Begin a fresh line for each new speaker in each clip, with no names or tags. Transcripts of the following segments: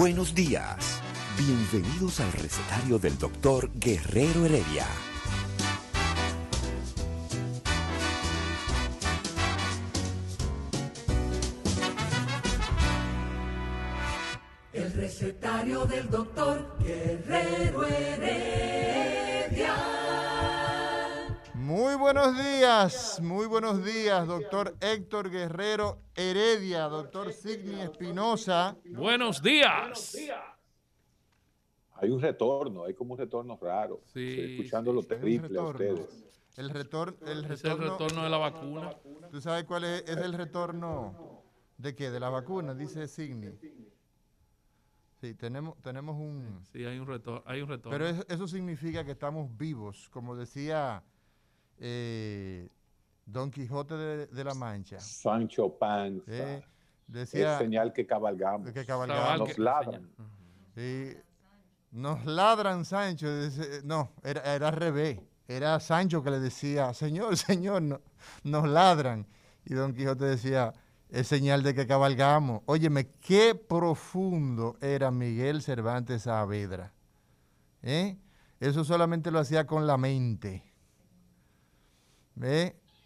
Buenos días. Bienvenidos al recetario del doctor Guerrero Heredia.
El recetario del doctor Guerrero
días, muy buenos días, doctor Héctor Guerrero Heredia, doctor Signi Espinosa.
Buenos días.
Hay un retorno, hay como un retorno raro.
Sí,
Estoy escuchando lo
Es un
terrible a ustedes.
El retorno, el
Es el
retorno,
de la vacuna.
¿Tú sabes cuál es, es el retorno de qué? De la vacuna, dice Signi. Sí, tenemos, tenemos un...
Sí, hay un retorno. Hay un retorno.
Pero es- eso significa que estamos vivos, como decía eh, Don Quijote de, de la Mancha.
Sancho Panza.
eh,
es
decía
señal que cabalgamos.
que
Cabal
cabalgamos.
nos
que-
ladran.
Nos ladran Sancho. no, era, era al revés. Era Sancho que le decía, señor, señor, no- nos ladran. Y Don Quijote decía, es señal de que cabalgamos. Óyeme, qué profundo era Miguel Cervantes Saavedra. ¿Eh? Eso solamente lo hacía con la mente.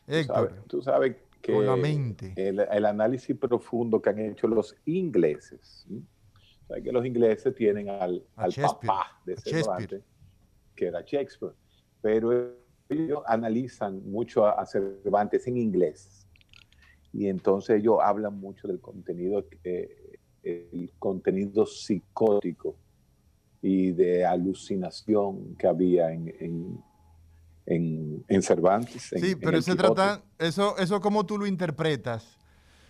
Héctor,
sabes, tú sabes que
Con la mente.
El, el análisis profundo que han hecho los ingleses. ¿sí? Sabes que los ingleses tienen al, papá de. Cervantes, que era Shakespeare. Pero ellos analizan mucho a, a Cervantes en inglés. Y entonces ellos hablan mucho del contenido, eh, el contenido psicótico y de alucinación que había en, en, en- en Cervantes. en-
Sí, pero se trata, eso, eso cómo tú lo interpretas.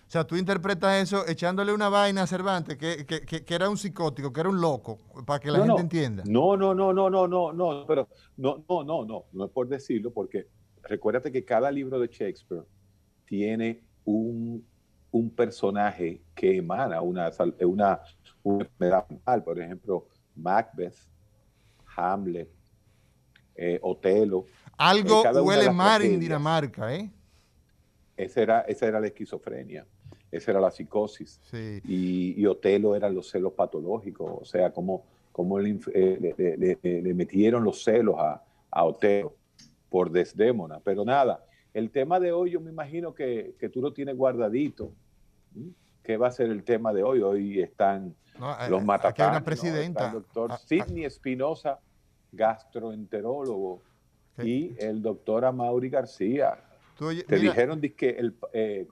O sea, tú interpretas eso echándole una vaina a Cervantes, que, que- que- que era un psicótico, que era un loco, para que la
No,
gente
no.
entienda.
No, no, no, no, no, no, no, pero no, no, no, no, no es por decirlo, porque recuérdate que cada libro de Shakespeare tiene un, un personaje que emana una, una, una enfermedad mental. Por ejemplo, Macbeth, Hamlet, eh, Otelo.
Algo huele mal en. Dinamarca, ¿eh?
Esa era, esa era la esquizofrenia, esa era la psicosis.
Sí.
y, y Otelo eran los celos patológicos, o sea, cómo, cómo le, inf- eh, le- le- le- le metieron los celos a, a Otelo por Desdémona. Pero nada, el tema de hoy yo me imagino que, que tú lo tienes guardadito. ¿Qué va a ser el tema de hoy? Hoy están
No, eh,
los
aquí hay una
¿no?
presidenta.
Está el doctor
Ah, ah,
Sidney Espinosa, gastroenterólogo, Y el doctor Amaury García.
tú oye-
Te
mira,
dijeron que el, eh,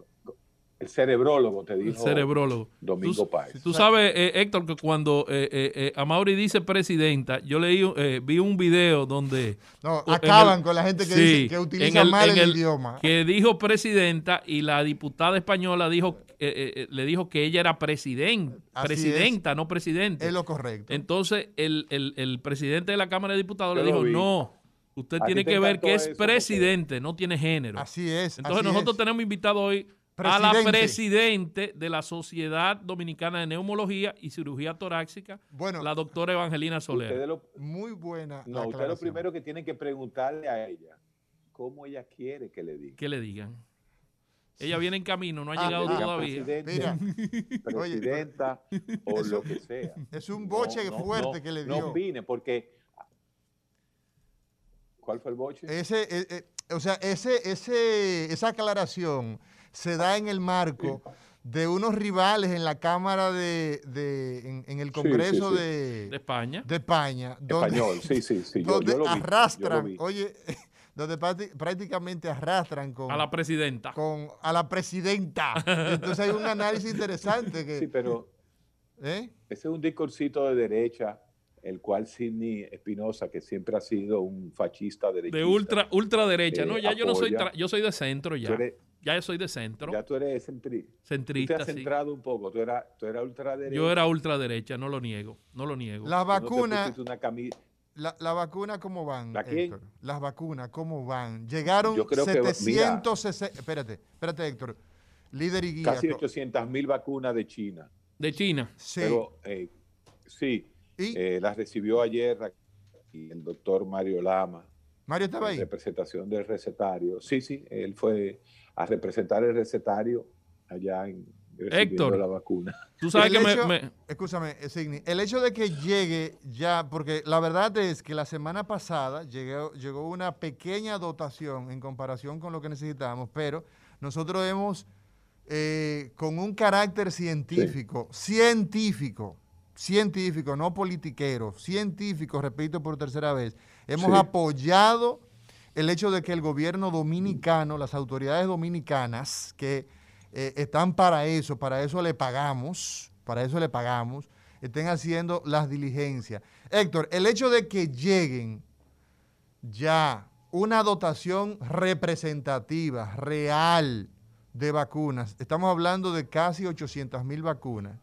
el cerebrólogo, te
el
dijo
cerebrólogo.
Domingo Páez.
tú sabes, eh, Héctor, que cuando eh, eh, eh, Amaury dice presidenta, yo leí, eh, vi un video donde
no, acaban
el-
con la gente que,
sí,
dice, que utiliza
en el-
mal
en
el,
el-
idioma.
que dijo presidenta y la diputada española dijo eh, eh, eh, le dijo que ella era presidenta,
Así
presidenta, no presidente.
Es lo correcto.
Entonces el, el- el presidente de la Cámara de Diputados
Yo
le dijo, no, usted
A
tiene que ver que es
porque-
presidente, no tiene género.
Así es.
Entonces
así
nosotros
es.
tenemos invitado hoy a la
Presidente.
de la Sociedad Dominicana de Neumología y Cirugía Torácica,
Bueno,
la doctora Evangelina Soler.
Lo,
muy buena.
no, ustedes lo primero que tienen que preguntarle a ella cómo ella quiere que le diga.
Que le digan. Ella viene en camino, no ha
Ah,
llegado todavía.
Presidente,
Mira,
presidenta o lo que sea.
es un boche
No, no,
fuerte
no,
que le
No
dio.
opine, porque. ¿Cuál fue el boche?
Ese, eh, eh, o sea, ese, ese, esa aclaración se da en el marco de unos rivales en la Cámara de, de- en, en el
sí,
Congreso
sí.
De
De,
España.
de España, donde,
Español, sí, sí, sí. Yo,
donde
yo lo vi, yo lo
arrastran,
vi.
oye, donde prácti- prácticamente arrastran con
A la presidenta.
con a la presidenta. Entonces hay un análisis interesante que,
Sí, pero
¿eh?
ese es un discursito de derecha el cual Sidney Espinosa, que siempre ha sido un fascista
de ultra ultraderecha, no, ya yo no soy yo soy de centro ya. ya yo soy de centro.
Ya tú eres centrista. Tú te has centrado un poco, tú eras, tú eras ultraderecha.
Yo era ultraderecha, no lo niego, no lo niego.
La vacuna la, la, vacuna, ¿cómo van? ¿La Héctor? Las vacunas, ¿cómo van? Llegaron 760. espérate, espérate, Héctor. Líder y guía.
Casi 800 mil vacunas de China.
De China.
Sí. Pero, eh, sí, eh, las recibió ayer el doctor Mario Lama.
Mario estaba ahí.
representación del recetario. Sí, sí, él fue a representar el recetario allá en
Héctor,
la vacuna.
Tú sabes que me,
Escúchame, Signi, el hecho de que llegue ya, porque la verdad es que la semana pasada llegó, llegó una pequeña dotación en comparación con lo que necesitábamos, pero nosotros hemos, eh, con un carácter científico, científico, científico, no politiquero, científico, repito por tercera vez, hemos apoyado el hecho de que el gobierno dominicano, las autoridades dominicanas, que eh, están para eso, para eso le pagamos, para eso le pagamos, estén haciendo las diligencias. Héctor, el hecho de que lleguen ya una dotación representativa, real de vacunas, estamos hablando de casi 800 mil vacunas,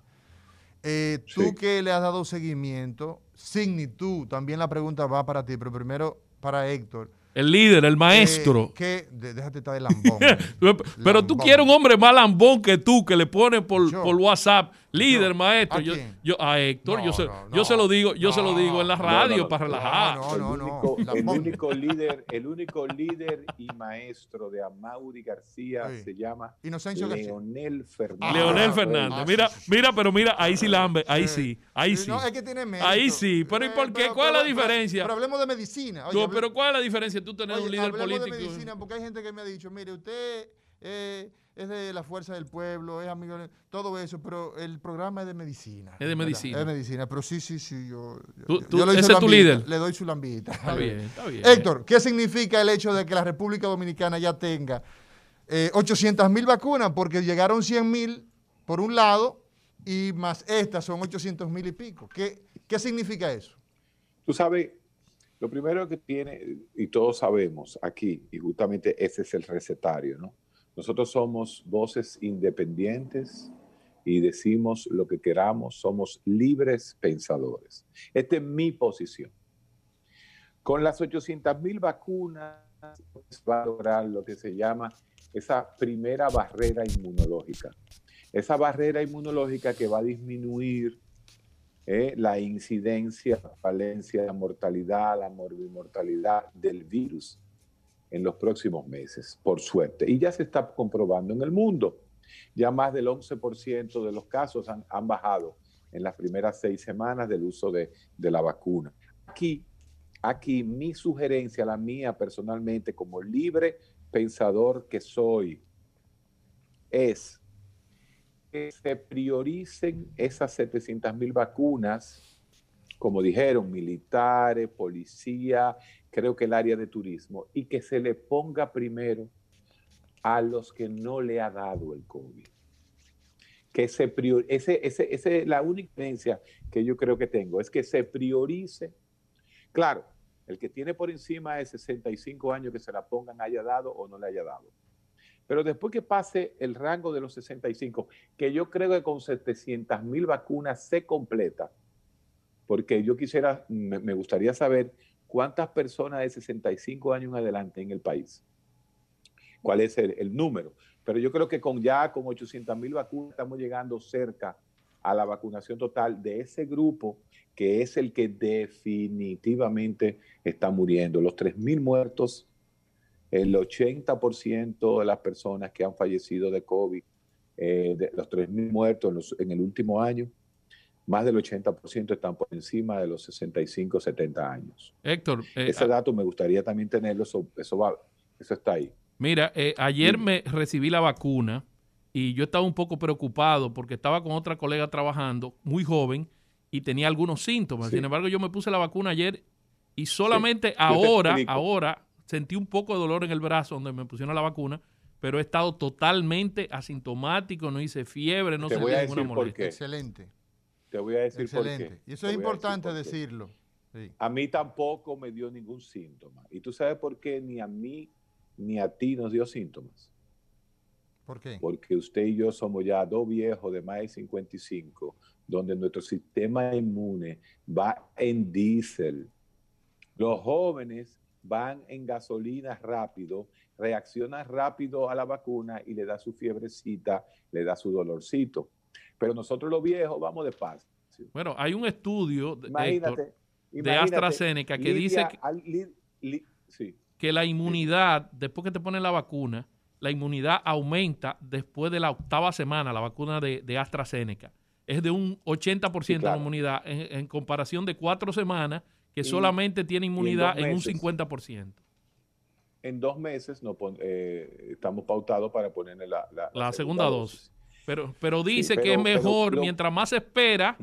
eh, tú que le has dado seguimiento, Signi, tú, también la pregunta va para ti, pero primero para Héctor.
El líder, el maestro.
Que, déjate estar de lambón.
Pero tú quieres un hombre más lambón que tú, que le pone por, por WhatsApp líder, maestro. Yo, yo, a Héctor, yo, se, yo se lo digo, yo se lo digo en la radio para relajar.
No, no, El único, líder, el único líder y maestro de Amauri García se llama Leonel Fernández.
Leonel Fernández. Mira, mira, pero mira, ahí sí lambe, ahí sí, ahí sí.
No, es que tiene
Ahí sí, pero ¿y por qué? ¿Cuál es la diferencia?
Pero, hablemos de medicina.
no, pero ¿cuál es la diferencia tú tener un líder político? de
medicina, porque hay gente que me ha dicho, mire, usted eh, es de la fuerza del pueblo, es amigo, de, todo eso, pero el programa es de medicina.
Es de medicina.
Es de medicina, pero sí, sí, sí, yo,
ese es tu líder.
Le doy su lambita.
Está bien, está bien.
Héctor, ¿qué significa el hecho de que la República Dominicana ya tenga eh, 800 mil vacunas? Porque llegaron 100 mil por un lado y más estas son 800 mil y pico. ¿Qué, ¿Qué significa eso?
Tú sabes, lo primero que tiene, y todos sabemos aquí, y justamente ese es el recetario, ¿no? Nosotros somos voces independientes y decimos lo que queramos, somos libres pensadores. Esta es mi posición. Con las 800 mil vacunas va a lograr lo que se llama esa primera barrera inmunológica. Esa barrera inmunológica que va a disminuir eh, la incidencia, la valencia, la mortalidad, la morbimortalidad del virus en los próximos meses, por suerte. Y ya se está comprobando en el mundo. Ya más del 11% de los casos han, bajado en las primeras seis semanas del uso de, de la vacuna. Aquí, aquí mi sugerencia, la mía personalmente, como libre pensador que soy, es que se prioricen esas 700 mil vacunas, como dijeron, militares, policía, creo que el área de turismo, y que se le ponga primero a los que no le ha dado el COVID. Que se ese, ese, ese, la única diferencia que yo creo que tengo es que se priorice. Claro, el que tiene por encima de 65 años que se la pongan haya dado o no le haya dado. Pero después que pase el rango de los 65, que yo creo que con 700 mil vacunas se completa, porque yo quisiera, me gustaría saber ¿Cuántas personas de 65 años adelante en el país? ¿Cuál es el, número? Pero yo creo que con ya con 800 mil vacunas estamos llegando cerca a la vacunación total de ese grupo que es el que definitivamente está muriendo. Los 3 mil muertos, el 80% de las personas que han fallecido de COVID, eh, de los 3 mil muertos en el último año, más del 80% están por encima de los 65, 70 años.
Héctor.
Eh, Ese dato me gustaría también tenerlo, eso, eso, eso está ahí.
Mira, eh, ayer me recibí la vacuna y yo estaba un poco preocupado porque estaba con otra colega trabajando, muy joven, y tenía algunos síntomas. Sin embargo, yo me puse la vacuna ayer y solamente ahora, ahora sentí un poco de dolor en el brazo donde me pusieron la vacuna, pero he estado totalmente asintomático, no hice fiebre, no
Te
sentí
ninguna
molestia. Excelente.
Te voy a decir por
Excelente.
qué.
Y eso
Te
es
decir
importante
por
decirlo. Sí.
A mí tampoco me dio ningún síntoma. ¿Y tú sabes por qué ni a mí ni a ti nos dio síntomas?
¿Por qué?
Porque usted y yo somos ya dos viejos de más de 55, donde nuestro sistema inmune va en diésel. Los jóvenes van en gasolina rápido, reaccionan rápido a la vacuna y le da su fiebrecita, le da su dolorcito. Pero nosotros los viejos vamos despacio.
Bueno, hay un estudio, de- Héctor,
Imagínate.
de
imagínate,
AstraZeneca que dice que-
al- li- li- sí.
que la inmunidad, después que te ponen la vacuna, la inmunidad aumenta después de la octava semana, la vacuna de, de AstraZeneca. Es de un 80%
Sí, claro.
de inmunidad en, en comparación de cuatro semanas que
Y-
solamente tiene inmunidad en un
meses.
50%.
En dos meses no pon- eh, estamos pautados para ponerle la, la-
La segunda dosis. Pero, pero
Sí,
dice que es
pero
mejor, mientras más se espera,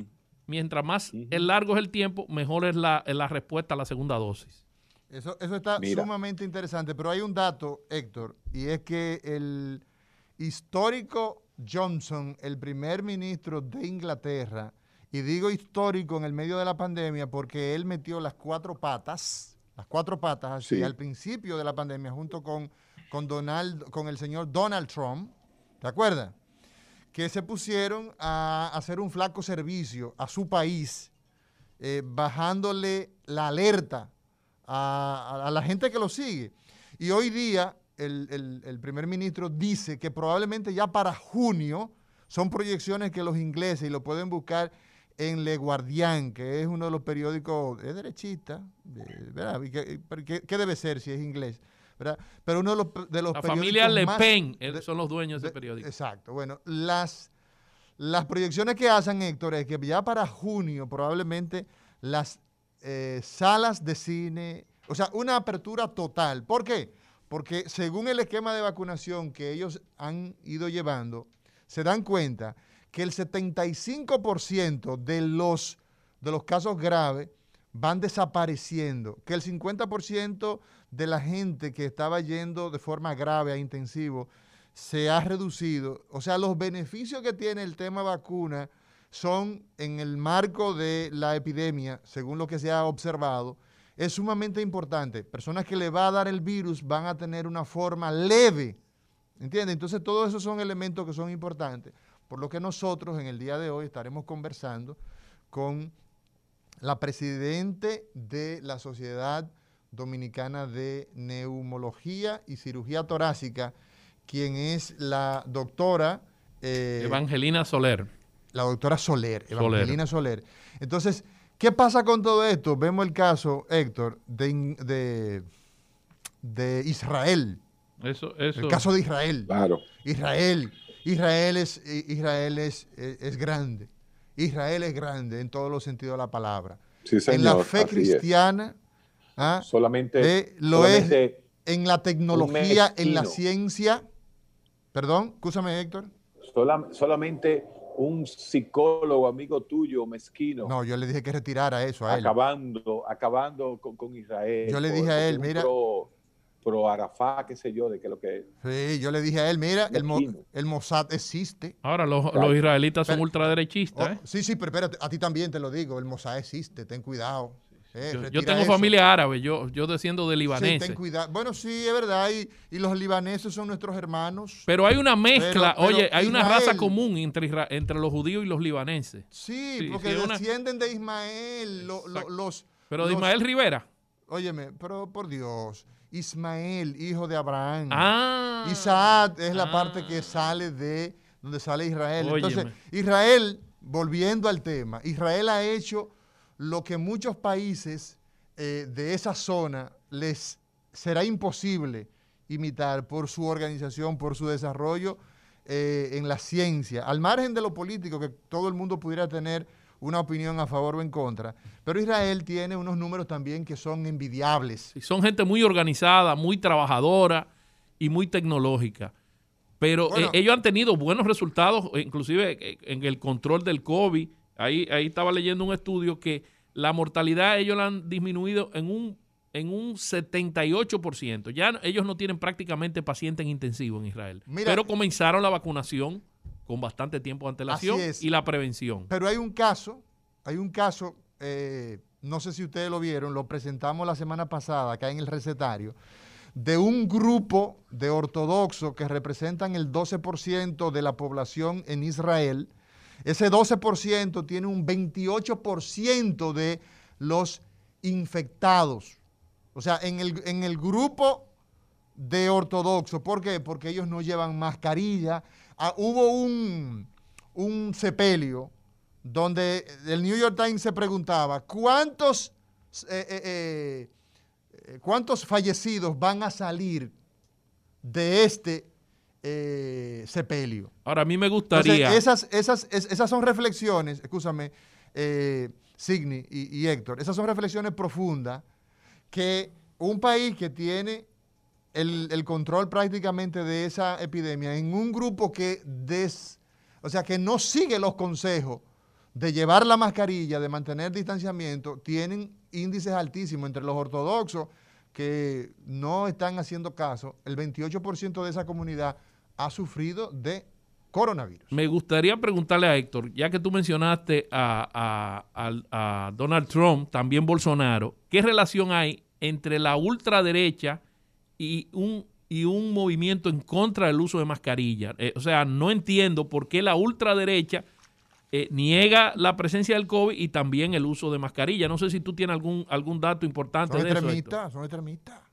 mientras más el largo es el tiempo, mejor es la, es la respuesta a la segunda dosis.
Eso, eso está
Mira.
sumamente interesante, pero hay un dato, Héctor, y es que el histórico Johnson, el primer ministro de Inglaterra, y digo histórico en el medio de la pandemia porque él metió las cuatro patas, las cuatro patas así
Sí.
al principio de la pandemia junto con, con, Donald, con el señor Donald Trump, ¿te acuerdas? Que se pusieron a hacer un flaco servicio a su país, eh, bajándole la alerta a, la gente que lo sigue. Y hoy día el, primer ministro dice que probablemente ya para junio, son proyecciones que los ingleses, y lo pueden buscar en Le Guardian, que es uno de los periódicos, es derechista, de- ¿verdad? ¿Qué, qué debe ser si es inglés? ¿Verdad? Pero uno de los, de los
La familia Le
más-
Pen eh,
de-
son los dueños de
de-
ese periódico.
Exacto. Bueno, las, las proyecciones que hacen, Héctor, es que ya para junio probablemente las eh, salas de cine, o sea, una apertura total. ¿Por qué? Porque según el esquema de vacunación que ellos han ido llevando, se dan cuenta que el 75% de los, de los casos graves van desapareciendo, que el 50% de la gente que estaba yendo de forma grave a intensivo se ha reducido. O sea, los beneficios que tiene el tema vacuna son en el marco de la epidemia, según lo que se ha observado, es sumamente importante. Personas que le va a dar el virus van a tener una forma leve, ¿entiendes? Entonces, todos esos son elementos que son importantes, por lo que nosotros en el día de hoy estaremos conversando con la presidente de la Sociedad Dominicana de Neumología y Cirugía Torácica, quien es la doctora... eh,
Evangelina Soler.
la doctora Soler. Evangelina Soler. Entonces, ¿qué pasa con todo esto? Vemos el caso, Héctor, de, de, de Israel,
Eso, eso.
el caso de Israel.
Claro.
Israel, Israel es, i- Israel es, es, es grande. Israel es grande en todos los sentidos de la palabra.
Sí,
en la fe cristiana, ¿ah?
Solamente,
de- lo es en la tecnología, en la ciencia. Perdón, escúchame, Héctor.
sola- solamente un psicólogo amigo tuyo, mezquino,
No, yo le dije que retirara eso a él.
acabando, acabando con, con Israel.
Yo le dije a él, mira-
Pro, pro Arafat, qué sé yo, de qué lo que es.
Sí, yo le dije a él, mira, el, Mo- el Mossad existe.
Ahora, los,
Claro.
los israelitas son
Pero-
ultraderechistas.
Oh,
¿eh?
sí, sí, pero espérate, a ti también te lo digo, el Mossad existe, ten cuidado. Eh,
Yo, tengo
eso.
familia árabe, yo, yo desciendo de
Sí,
libaneses.
ten cuidado. Bueno, sí, es verdad, y, y los libaneses son nuestros hermanos.
pero hay una mezcla,
Pero- pero
oye, hay una raza común entre, entre los judíos y los libaneses.
Sí,
Sí,
porque
sí, una-
descienden de Ismael, lo- los...
Pero de
los-
Ismael Rivera.
Óyeme, pero por Dios, Ismael, hijo de Abraham.
Ah.
Isaac es la parte
Ah.
que sale de donde sale Israel.
Óyeme.
Entonces, Israel, volviendo al tema, Israel ha hecho lo que muchos países eh, de esa zona les será imposible imitar por su organización, por su desarrollo eh, en la ciencia, al margen de lo político, que todo el mundo pudiera tener una opinión a favor o en contra. Pero Israel tiene unos números también que son envidiables.
Sí, Son gente muy organizada, muy trabajadora y muy tecnológica. Pero
Bueno.
eh, ellos han tenido buenos resultados, eh, inclusive eh, en el control del COVID. Ahí, ahí estaba leyendo un estudio que la mortalidad ellos la han disminuido en un, en un 78%. Ya ellos no tienen prácticamente pacientes en intensivo en Israel.
Mira-
pero comenzaron la vacunación con bastante tiempo de antelación y la prevención.
Pero hay un caso, hay un caso, eh, no sé si ustedes lo vieron, lo presentamos la semana pasada acá en el recetario, de un grupo de ortodoxos que representan el 12% de la población en Israel. Ese 12% tiene un 28% de los infectados. O sea, en el, en el grupo de ortodoxos, ¿por qué? Porque ellos no llevan mascarilla. Ah, hubo un, un sepelio donde el New York Times se preguntaba, ¿cuántos, eh, eh, eh, ¿cuántos fallecidos van a salir de este eh, sepelio?
Ahora, a mí me
Entonces,
gustaría...
esas, esas, es- esas son reflexiones, escúchame, Signi y, y Héctor, esas son reflexiones profundas que un país que tiene el, el control prácticamente de esa epidemia en un grupo que des, o sea, que no sigue los consejos de llevar la mascarilla, de mantener distanciamiento, tienen índices altísimos entre los ortodoxos que no están haciendo caso. El 28% de esa comunidad ha sufrido de coronavirus.
Me gustaría preguntarle a Héctor, ya que tú mencionaste a, a- al- a Donald Trump, también Bolsonaro, ¿qué relación hay entre la ultraderecha y un, y un movimiento en contra del uso de mascarilla? Eh, o sea, no entiendo por qué la ultraderecha eh, niega la presencia del COVID y también el uso de mascarilla. No sé si tú tienes algún, algún dato importante
Son
de
extremistas, son extremistas.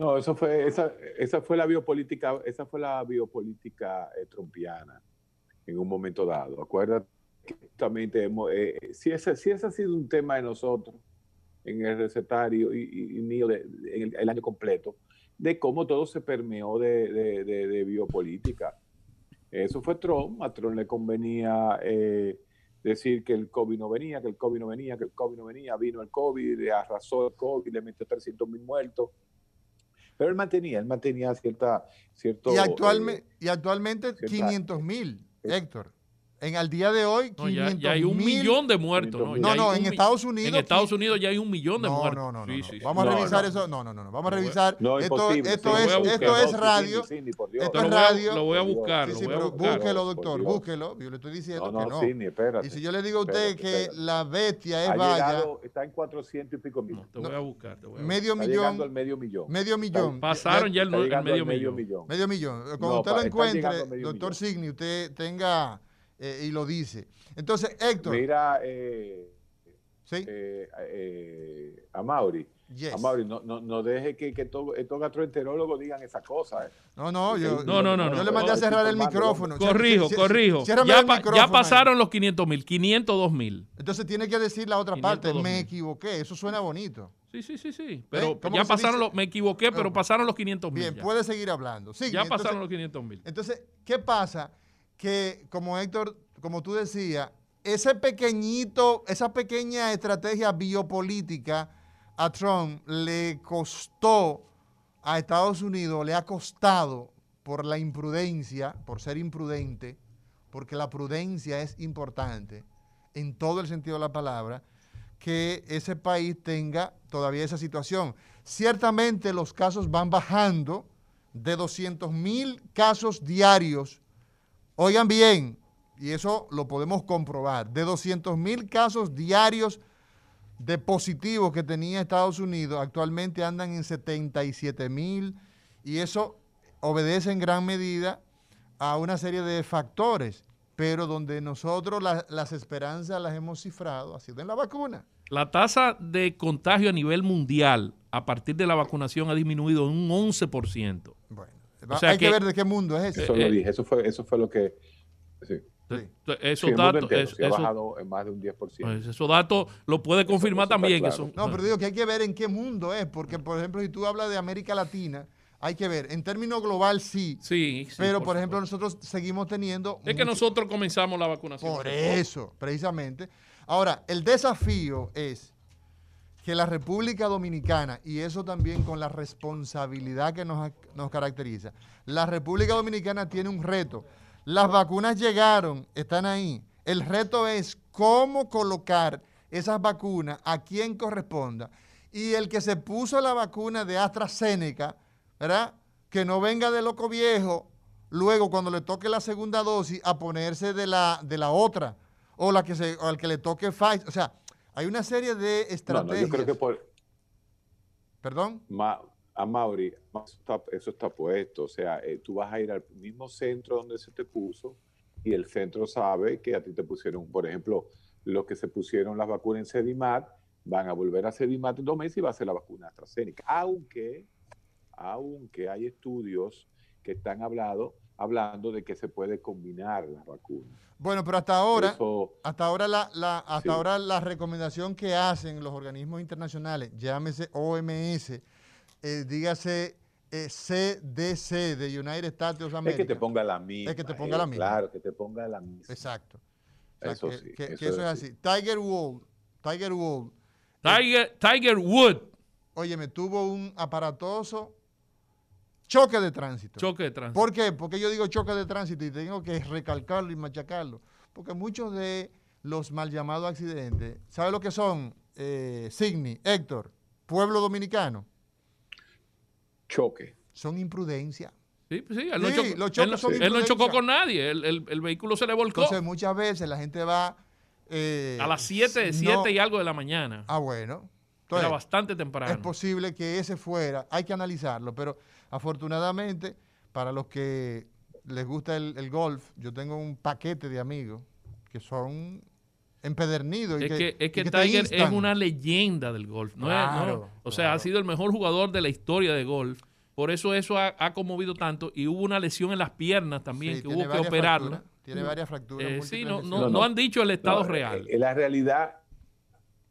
No, eso fue, esa, esa fue la biopolítica, esa fue la biopolítica eh, trumpiana en un momento dado. Acuérdate que justamente hemos, eh, eh, si, ese, si ese ha sido un tema de nosotros en el recetario y, y- y Neil, en el, el año completo, de cómo todo se permeó de, de- de- de biopolítica. Eso fue Trump, a Trump le convenía eh, decir que el COVID no venía, que el COVID no venía, que el COVID no venía, vino el COVID, le arrasó el COVID, le metió 300 mil muertos. Pero él mantenía, él mantenía cierta, cierto...
Y, actualmente,
eh,
y actualmente
cierta-
500 mil, Héctor. En al día de hoy,
No, ya,
500
ya hay un
mil-
millón de muertos. ¿no?
No,
en Estados Unidos,
En Estados Unidos ya hay un millón de
No,
muertos.
no, no, no.
Sí,
no.
sí, sí.
Vamos
No,
a revisar
no.
eso. No, no, no, no. Vamos a revisar.
no,
esto esto es, esto es radio.
Cindy, Cindy, por Dios.
Esto
Lo
es radio.
lo voy a buscar,
Sí,
lo
sí,
voy a
pero
buscar.
búsquelo, doctor, búsquelo. Yo le estoy diciendo
No,
que
no,
no.
Cindy, espérate.
Y si yo le digo a usted
Espérate,
que
espérate.
la bestia es vaya,
está en 400 y pico mil.
No, te voy a buscar. te voy a
medio
Está llegando al
millón,
medio millón.
medio millón.
Pasaron ya el, medio
al medio
millón.
Medio millón. Cuando usted lo encuentre, doctor. Signi, usted tenga eh, y lo dice. Entonces, Héctor,
Mira, eh,
¿sí?
eh, eh, a Mauri.
Yes.
A Mauri, no, no, no deje que, que todo- estos gastroenterólogos digan esas cosas. eh.
No, no, yo,
No, no, no,
yo le mandé a cerrar el micrófono.
Corrijo,
Cier-
corrijo. Ya,
el
pa-
micrófono
ya
ahí.
pasaron los 500 mil, 502 mil.
Entonces tiene que decir la otra
502
parte. Me equivoqué. Eso suena bonito.
Sí, sí, sí, sí. Pero
¿Cómo
ya pasaron los, me equivoqué, pero pasaron los 500 mil.
Bien,
ya.
puede seguir hablando. Sigue.
Ya
Entonces-
pasaron los 500 mil.
Entonces, ¿qué pasa? Que, como Héctor, como tú decías, ese pequeñito, esa pequeña estrategia biopolítica a Trump le costó a Estados Unidos, le ha costado por la imprudencia, por ser imprudente, porque la prudencia es importante en todo el sentido de la palabra, que ese país tenga todavía esa situación. Ciertamente los casos van bajando de 200 mil casos diarios. Oigan bien, y eso lo podemos comprobar, de 200 mil casos diarios de positivos que tenía Estados Unidos, actualmente andan en 77 mil, y eso obedece en gran medida a una serie de factores, pero donde nosotros la- las esperanzas las hemos cifrado, ha sido en la vacuna.
La tasa de contagio a nivel mundial a partir de la vacunación ha disminuido un 11%.
Bueno,
O sea
hay que,
que-
ver de qué mundo es ese.
Eso
Eh,
lo
eh.
dije, eso fue, eso fue lo que... Sí.
Sí.
Esos
Sí,
datos,
entero,
es-
sí ha
eso-
bajado en más de un 10%.
pues, esos datos lo puede confirmar
eso
también. que
claro.
son-
No, pero digo que hay que ver en qué mundo es, porque por ejemplo, si tú hablas de América Latina, hay que ver, en términos global sí,
Sí, sí,
pero por, ejemplo
supuesto.
nosotros seguimos teniendo...
Es que nosotros comenzamos la vacunación.
Por eso, precisamente. Ahora, el desafío es que la República Dominicana, y eso también con la responsabilidad que nos, nos caracteriza, la República Dominicana tiene un reto. Las vacunas llegaron, están ahí. El reto es cómo colocar esas vacunas a quien corresponda. Y el que se puso la vacuna de AstraZeneca, ¿verdad? Que no venga de loco viejo luego cuando le toque la segunda dosis a ponerse de la, de la otra o la que se, o al que le toque Pfizer. O sea, hay una serie de
No, no,
estrategias.
yo creo que por,
Perdón.
Ma- a Mauri, eso está, eso está puesto. O sea, eh, tú vas a ir al mismo centro donde se te puso y el centro sabe que a ti te pusieron, por ejemplo, los que se pusieron las vacunas en Sedimat van a volver a Sedimat en dos meses y va a ser la vacuna AstraZeneca. Aunque, aunque hay estudios que están hablado, hablando de que se puede combinar las vacunas.
Bueno, pero hasta ahora,
Eso-
hasta ahora la, la- hasta
Sí.
ahora la recomendación que hacen los organismos internacionales, llámese OMS, eh, dígase eh, CDC de United States of
es
America.
que te ponga la misma.
Es que te ponga la
eh,
misma.
Claro, que te ponga la misma.
Exacto. O sea,
Eso
que,
sí,
que- que
eso
es
es
así. Tiger Woods, Tiger Woods,
Tiger, Tiger Wood,
oye, me tuvo un aparatoso choque de tránsito.
choque de tránsito.
¿Por qué? Porque yo digo choque de tránsito y tengo que recalcarlo y machacarlo. Porque muchos de los mal llamados accidentes, ¿sabe lo que son? Eh, Signi, Héctor, pueblo dominicano,
Choque.
son imprudencia.
Sí, pues sí, él, no
Sí,
chocó,
los choques
él no-
son
él no chocó con nadie, el, el- el vehículo se le volcó
Entonces muchas veces la gente va... eh,
a las 7,
no-
7 y algo de la mañana.
Ah, bueno.
Era
Entonces,
bastante
es
temprano.
posible que ese fuera, hay que analizarlo, pero afortunadamente para los que les gusta el, el golf, yo tengo un paquete de amigos que son empedernidos. y
Es que, es
y
que Tiger es una leyenda del golf. ¿no es? ¿no?
Claro,
O sea, ha
claro.
sido el mejor jugador de la historia de golf. Por eso eso ha, ha conmovido tanto. Y hubo una lesión en las piernas también
Sí,
que hubo que operarla.
fracturas, Tiene varias fracturas.
Eh, sí, no, no, han dicho el estado
No,
real.
eh, La realidad,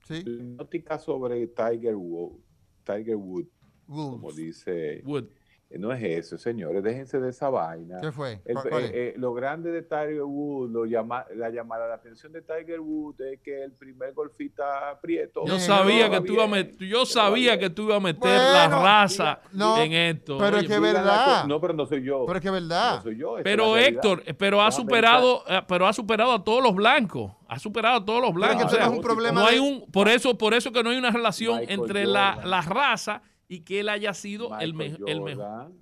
Sí,
la sobre Tiger Wood, Tiger Wood, como dice,
Wood.
Eh, no es eso, señores, déjense de esa vaina.
¿Qué fue?
El-
¿Cuál- cuál es?
eh, eh, lo grande de Tiger Wood, lo llama, la llamada de atención de Tiger Wood es que el primer golfista prieto.
Yo sabía que tú ibas a
bien,
met- yo sabía que tú ibas a meter la raza
no,
en esto.
pero es que
la
verdad.
No, pero no soy yo.
Pero es que es verdad.
No soy yo. es
Pero
la.
Héctor, eh, pero ha superado, pero ha superado a todos los blancos, ha superado a todos los
es
blancos.
que
O sea,
tú eres un problema
no hay un, por eso, por eso que no hay una relación
Michael
entre la, la raza y que él haya sido el, me- el mejor.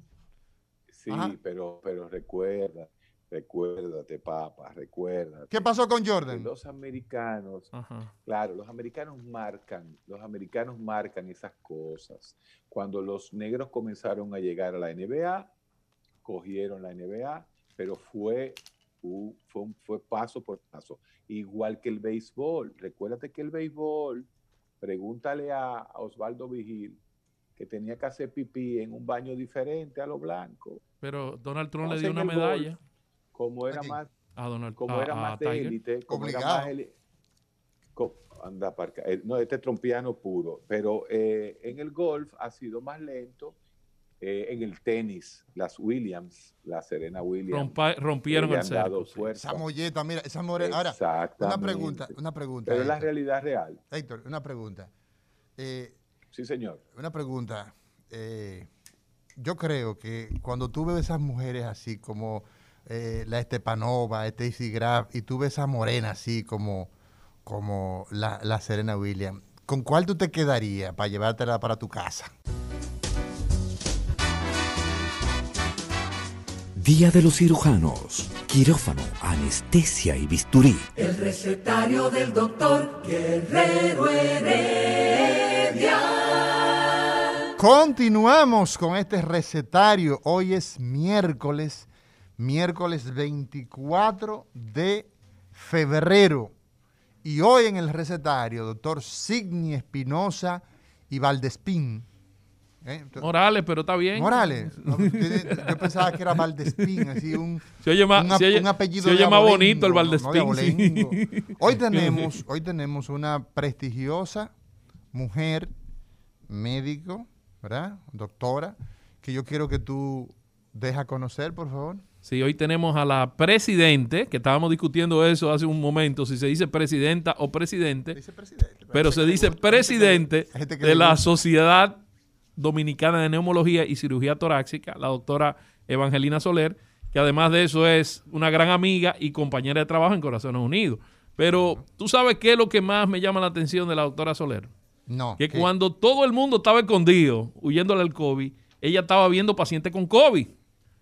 Sí,
Ajá.
pero, pero recuerda, recuérdate, papá, recuérdate.
¿Qué pasó con Jordan?
Los americanos,
Ajá.
claro, los americanos marcan, los americanos marcan esas cosas. Cuando los negros comenzaron a llegar a la NBA, cogieron la NBA, pero fue, un- fue, paso por paso. Igual que el béisbol. Recuérdate que el béisbol, pregúntale a, a Osvaldo Vigil, que tenía que hacer pipí en un baño diferente a los blancos.
Pero Donald Trump le dio una
el golf,
medalla
Como era
Aquí.
más
a Donald
como
a-
era más de élite, como era más élite- anda parca- eh, no, este trompiano puro, pero eh, en el golf ha sido más lento, eh, en el tenis, las Williams, la Serena Williams,
Rompa- rompieron el cerco. sí.
fuerza.
Esa molleta, mira, esa morena. Ahora, una pregunta, una pregunta.
Pero es la realidad real.
Héctor, una pregunta. Eh,
Sí, señor.
una pregunta. Eh, yo creo que cuando tú ves esas mujeres así como eh, la Estepanova, Stacy Graf, y tú ves esa morena así como, como la, la Serena Williams, ¿con cuál tú te quedarías para llevártela para tu casa?
Día de los cirujanos. Quirófano, anestesia y bisturí.
El recetario del doctor Guerrero Heredia.
Continuamos con este recetario. Hoy es miércoles, miércoles 24 de febrero. Y hoy en el recetario, doctor Signi Espinosa y Valdespín. ¿eh?
Morales, pero está bien.
Morales. No, Yo pensaba que era Valdespín, así un,
Se oye más,
un
se oye-
un apellido
se oye
de
más bonito el
no- no de
Valdespín.
abolengo. Hoy tenemos, hoy tenemos una prestigiosa mujer, médico, ¿verdad? Doctora, que yo quiero que tú deja conocer, por favor.
Sí, hoy tenemos a la presidente, que estábamos discutiendo eso hace un momento, si se dice presidenta o presidente,
Dice presidente.
pero se dice presidente
hay gente que
de la. Sociedad Dominicana de Neumología y Cirugía Torácica, la doctora Evangelina Soler, que además de eso es una gran amiga y compañera de trabajo en Corazones Unidos. Pero tú sabes qué es lo que más me llama la atención de la doctora Soler.
No.
Que
¿qué?
cuando todo el mundo estaba escondido, huyéndole al COVID, ella estaba viendo pacientes con COVID.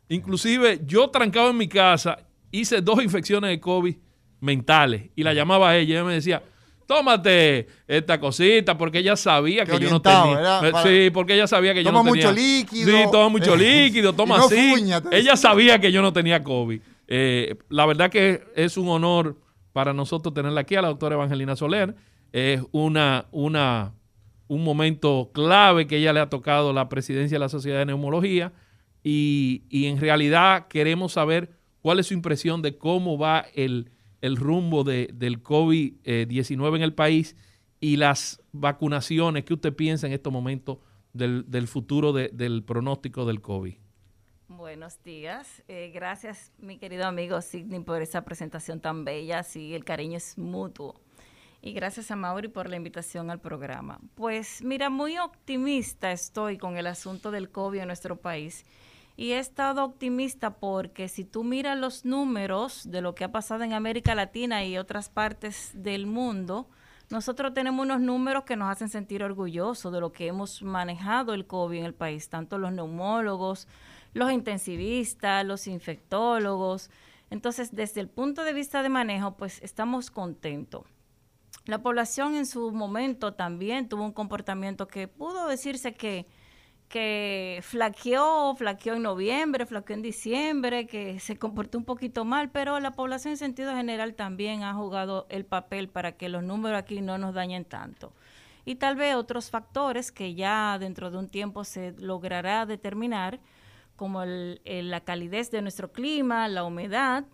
Inclusive yo trancado en mi casa hice dos infecciones de COVID mentales y la llamaba a ella y ella me decía, tómate esta cosita, porque ella sabía que yo no tenía. Sí, porque ella sabía que yo no tenía.
Toma mucho líquido.
Sí, toma mucho líquido, toma así. ella sabía que yo no tenía COVID. Eh, la verdad que es un honor para nosotros tenerla aquí a la doctora Evangelina Soler. Es una, una, un momento clave que ella le ha tocado la presidencia de la Sociedad de Neumología y, y en realidad queremos saber cuál es su impresión de cómo va el, el rumbo de, del COVID-19 en el país y las vacunaciones que usted piensa en estos momentos del, del futuro del pronóstico del COVID.
Buenos días. Eh, gracias, mi querido amigo Sidney, por esa presentación tan bella. Sí, el cariño es mutuo. Y gracias a Mauri por la invitación al programa. Pues mira, muy optimista estoy con el asunto del COVID en nuestro país y he estado optimista porque si tú miras los números de lo que ha pasado en América Latina y otras partes del mundo, nosotros tenemos unos números que nos hacen sentir orgullosos de lo que hemos manejado el COVID en el país, tanto los neumólogos, los intensivistas, los infectólogos. Entonces, desde el punto de vista de manejo, pues estamos contentos. La población en su momento también tuvo un comportamiento que pudo decirse que que flaqueó, flaqueó en noviembre, flaqueó en diciembre, que se comportó un poquito mal, pero la población en sentido general también ha jugado el papel para que los números aquí no nos dañen tanto. Y tal vez otros factores que ya dentro de un tiempo se logrará determinar, como la calidez de nuestro clima, la humedad,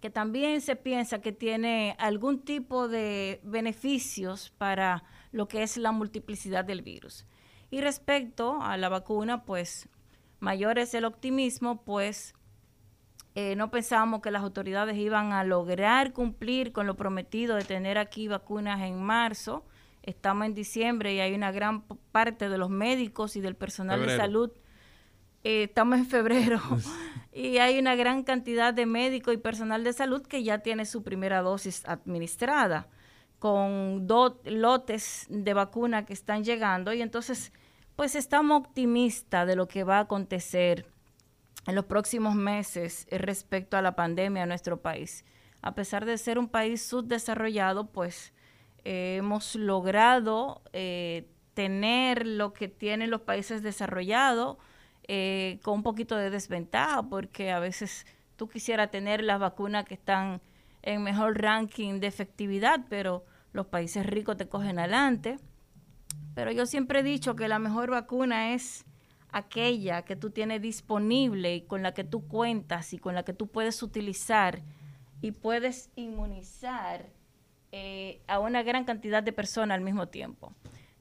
que también se piensa que tiene algún tipo de beneficios para lo que es la multiplicidad del virus. Y respecto a la vacuna, pues mayor es el optimismo, pues eh, no pensábamos que las autoridades iban a lograr cumplir con lo prometido de tener aquí vacunas en marzo. Estamos en diciembre y hay una gran parte de los médicos y del personal de salud. Eh, estamos en febrero y hay una gran cantidad de médicos y personal de salud que ya tiene su primera dosis administrada con dos lotes de vacuna que están llegando y entonces pues estamos optimistas de lo que va a acontecer en los próximos meses respecto a la pandemia en nuestro país. A pesar de ser un país subdesarrollado, pues eh, hemos logrado eh, tener lo que tienen los países desarrollados eh, con un poquito de desventaja, porque a veces tú quisieras tener las vacunas que están en mejor ranking de efectividad, pero los países ricos te cogen adelante. Pero yo siempre he dicho que la mejor vacuna es aquella que tú tienes disponible y con la que tú cuentas y con la que tú puedes utilizar y puedes inmunizar eh, a una gran cantidad de personas al mismo tiempo.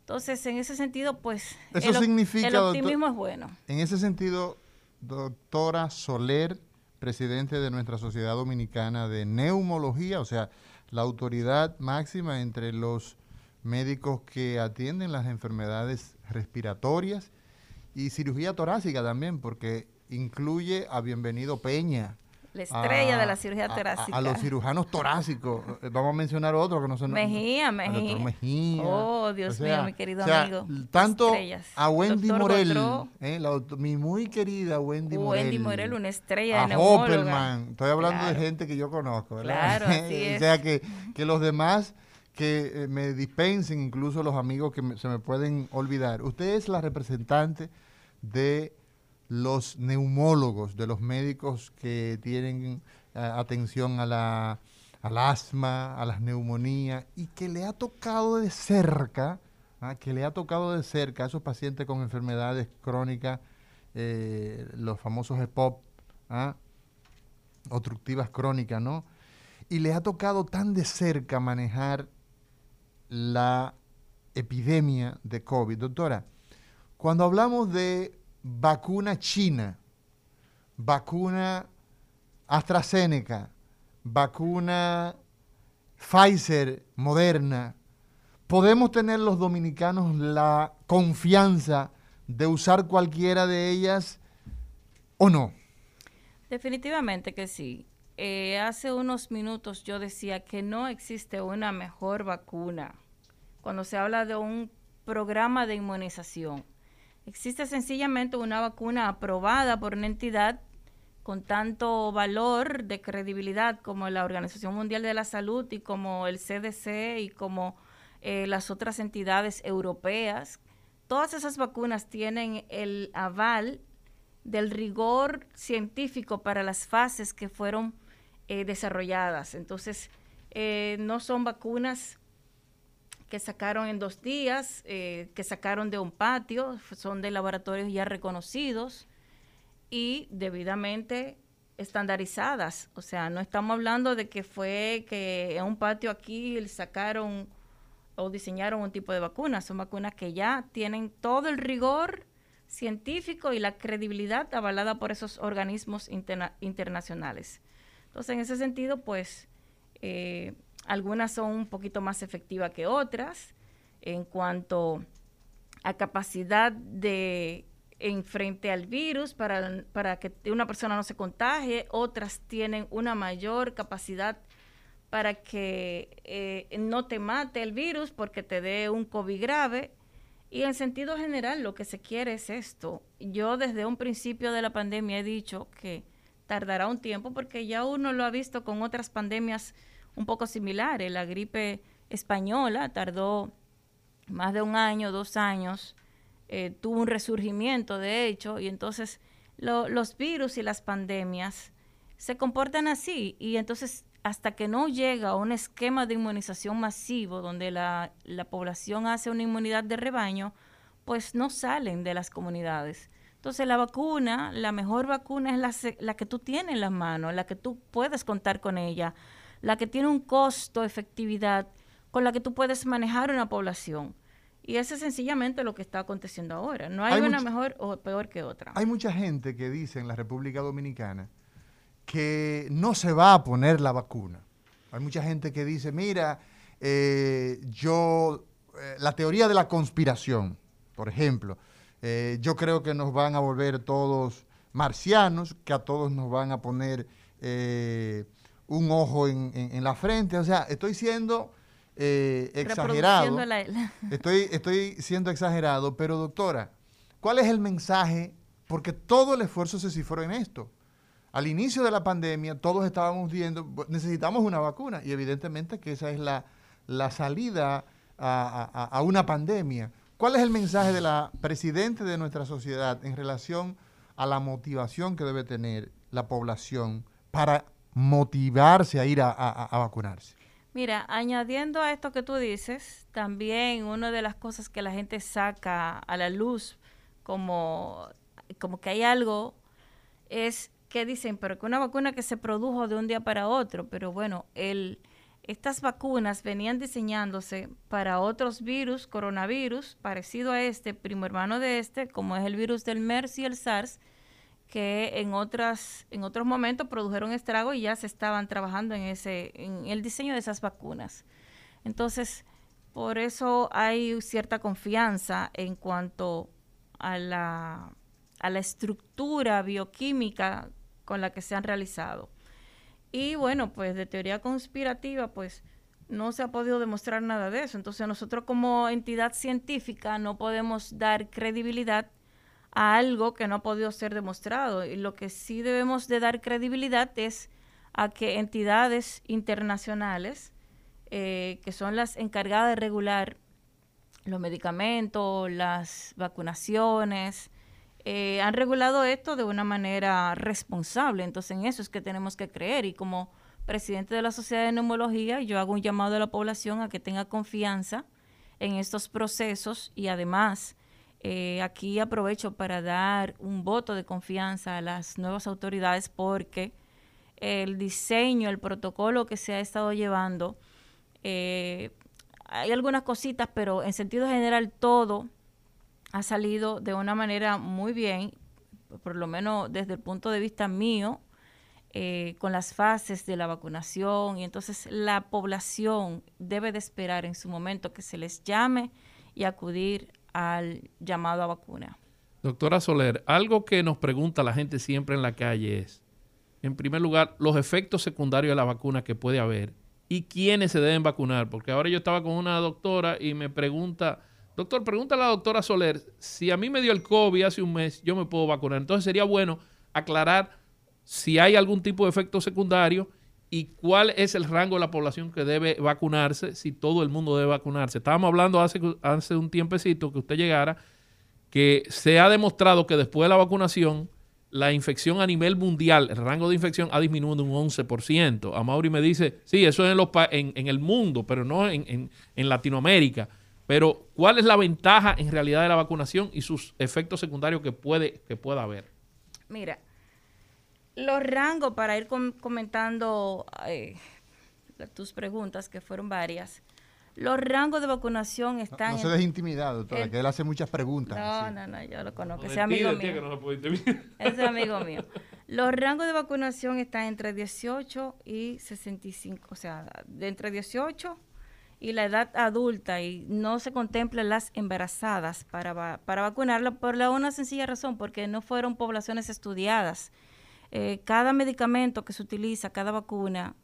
Entonces, en ese sentido, pues
Eso el, significa,
el optimismo es bueno.
En ese sentido, doctora Soler, presidente de nuestra Sociedad Dominicana de Neumología, o sea, la autoridad máxima entre los médicos que atienden las enfermedades respiratorias y cirugía torácica también, porque incluye a Bienvenido Peña.
La estrella de la cirugía torácica.
A, los cirujanos torácicos. Eh, vamos a mencionar otro que no se
Mejía, Mejía.
Mejía.
Oh, Dios mío, mi querido amigo.
Tanto a Wendy Morel, eh, mi muy querida Wendy Morel.
Wendy Morel, una estrella
a de Hopperman. Estoy hablando de gente que yo conozco, ¿verdad?
Claro, así es.
o sea, que, que los demás que eh, me dispensen incluso los amigos que se me pueden olvidar. Usted es la representante de los neumólogos, de los médicos que tienen eh, atención a la, al asma, a las neumonías, y que le ha tocado de cerca, ¿ah? que le ha tocado de cerca a esos pacientes con enfermedades crónicas, eh, los famosos EPOP, ¿ah? obstructivas crónicas, ¿no? Y le ha tocado tan de cerca manejar la epidemia de COVID. Doctora, cuando hablamos de vacuna china, vacuna AstraZeneca, vacuna Pfizer, Moderna, ¿podemos tener los dominicanos la confianza de usar cualquiera de ellas o no?
Definitivamente que sí. Eh, hace unos minutos yo decía que no existe una mejor vacuna cuando se habla de un programa de inmunización. Existe sencillamente una vacuna aprobada por una entidad con tanto valor de credibilidad como la Organización Mundial de la Salud y como el CDC y como eh, las otras entidades europeas, todas esas vacunas tienen el aval del rigor científico para las fases que fueron eh, desarrolladas. Entonces, eh, no son vacunas que sacaron en dos días, eh, que sacaron de un patio, son de laboratorios ya reconocidos y debidamente estandarizadas. O sea, no estamos hablando de que fue que en un patio aquí sacaron o diseñaron un tipo de vacuna. Son vacunas que ya tienen todo el rigor científico y la credibilidad avalada por esos organismos internacionales. Entonces, en ese sentido, pues, eh, algunas son un poquito más efectivas que otras en cuanto a capacidad de en frente al virus para, para que una persona no se contagie, otras tienen una mayor capacidad para que eh, no te mate el virus porque te dé un COVID grave y en sentido general, lo que se quiere es esto. Yo desde un principio de la pandemia he dicho que tardará un tiempo porque ya uno lo ha visto con otras pandemias un poco similares. La gripe española tardó más de un año, dos años, eh, tuvo un resurgimiento de hecho, y entonces los virus y las pandemias se comportan así, y entonces hasta que no llega un esquema de inmunización masivo donde la, población hace una inmunidad de rebaño, pues no salen de las comunidades. Entonces la vacuna, la mejor vacuna es la, la, que tú tienes en las manos, la que tú puedes contar con ella, la que tiene un costo, efectividad, con la que tú puedes manejar una población. Y eso es sencillamente lo que está aconteciendo ahora. No hay, una mejor o peor que otra.
Hay mucha gente que dice en la República Dominicana que no se va a poner la vacuna. Hay mucha gente que dice, mira, eh, yo, eh, la teoría de la conspiración, por ejemplo, eh, yo creo que nos van a volver todos marcianos, que a todos nos van a poner un ojo en, la frente. O sea, estoy siendo exagerado. Estoy, estoy siendo exagerado, pero doctora, ¿cuál es el mensaje? Porque todo el esfuerzo se cifró en esto al inicio de la pandemia todos estábamos viendo, necesitamos una vacuna y evidentemente que esa es la, salida a, una pandemia. ¿Cuál es el mensaje de la presidenta de nuestra sociedad en relación a la motivación que debe tener la población para motivarse a ir a, vacunarse?
Mira, añadiendo a esto que tú dices, también una de las cosas que la gente saca a la luz como, como que hay algo es que dicen, pero que una vacuna que se produjo de un día para otro, pero bueno, estas vacunas venían diseñándose para otros virus, coronavirus, parecido a este, primo hermano de este, como es el virus del MERS y el SARS, que en otras en otros momentos produjeron estrago y ya se estaban trabajando en ese en el diseño de esas vacunas. Entonces, por eso hay cierta confianza en cuanto a la a la estructura bioquímica con la que se han realizado. Y bueno, pues de teoría conspirativa, pues no se ha podido demostrar nada de eso. Entonces nosotros como entidad científica no podemos dar credibilidad a algo que no ha podido ser demostrado. Y lo que sí debemos de dar credibilidad es a que entidades internacionales, eh, que son las encargadas de regular los medicamentos, las vacunaciones, eh, han regulado esto de una manera responsable. Entonces, en eso es que tenemos que creer. Y como presidente de la Sociedad de Neumología, yo hago un llamado a la población a que tenga confianza en estos procesos y además eh, aquí aprovecho para dar un voto de confianza a las nuevas autoridades porque el diseño, el protocolo que se ha estado llevando, eh, hay algunas cositas, pero en sentido general todo ha salido de una manera muy bien, por lo menos desde el punto de vista mío, eh, con las fases de la vacunación. Y entonces la población debe de esperar en su momento que se les llame y acudir al llamado a vacuna.
Doctora Soler, algo que nos pregunta la gente siempre en la calle es, en primer lugar, los efectos secundarios de la vacuna que puede haber y quiénes se deben vacunar, porque ahora yo estaba con una doctora y me pregunta, Doctor, pregúntale a la doctora Soler, si a mí me dio el COVID hace un mes, yo me puedo vacunar. Entonces sería bueno aclarar si hay algún tipo de efecto secundario y cuál es el rango de la población que debe vacunarse, si todo el mundo debe vacunarse. Estábamos hablando hace, hace un tiempecito que usted llegara, que se ha demostrado que después de la vacunación, la infección a nivel mundial, el rango de infección ha disminuido un 11%. A Mauri me dice, sí, eso es en, los, en, en el mundo, pero no en, en, Latinoamérica. Pero, ¿cuál es la ventaja en realidad de la vacunación y sus efectos secundarios que, puede, que pueda haber?
Mira, los rangos, para ir comentando eh, tus preguntas, que fueron varias, los rangos de vacunación están...
No, se intimidar, doctora, que él hace muchas preguntas.
No, no, no, yo lo conozco, ese amigo mío. ese amigo mío. Los rangos de vacunación están entre 18 y 65, o sea, de entre 18 y la edad adulta y no se contemplan las embarazadas para, para vacunarlo por la una sencilla razón, porque no fueron poblaciones estudiadas eh, cada medicamento que se utiliza, cada vacuna,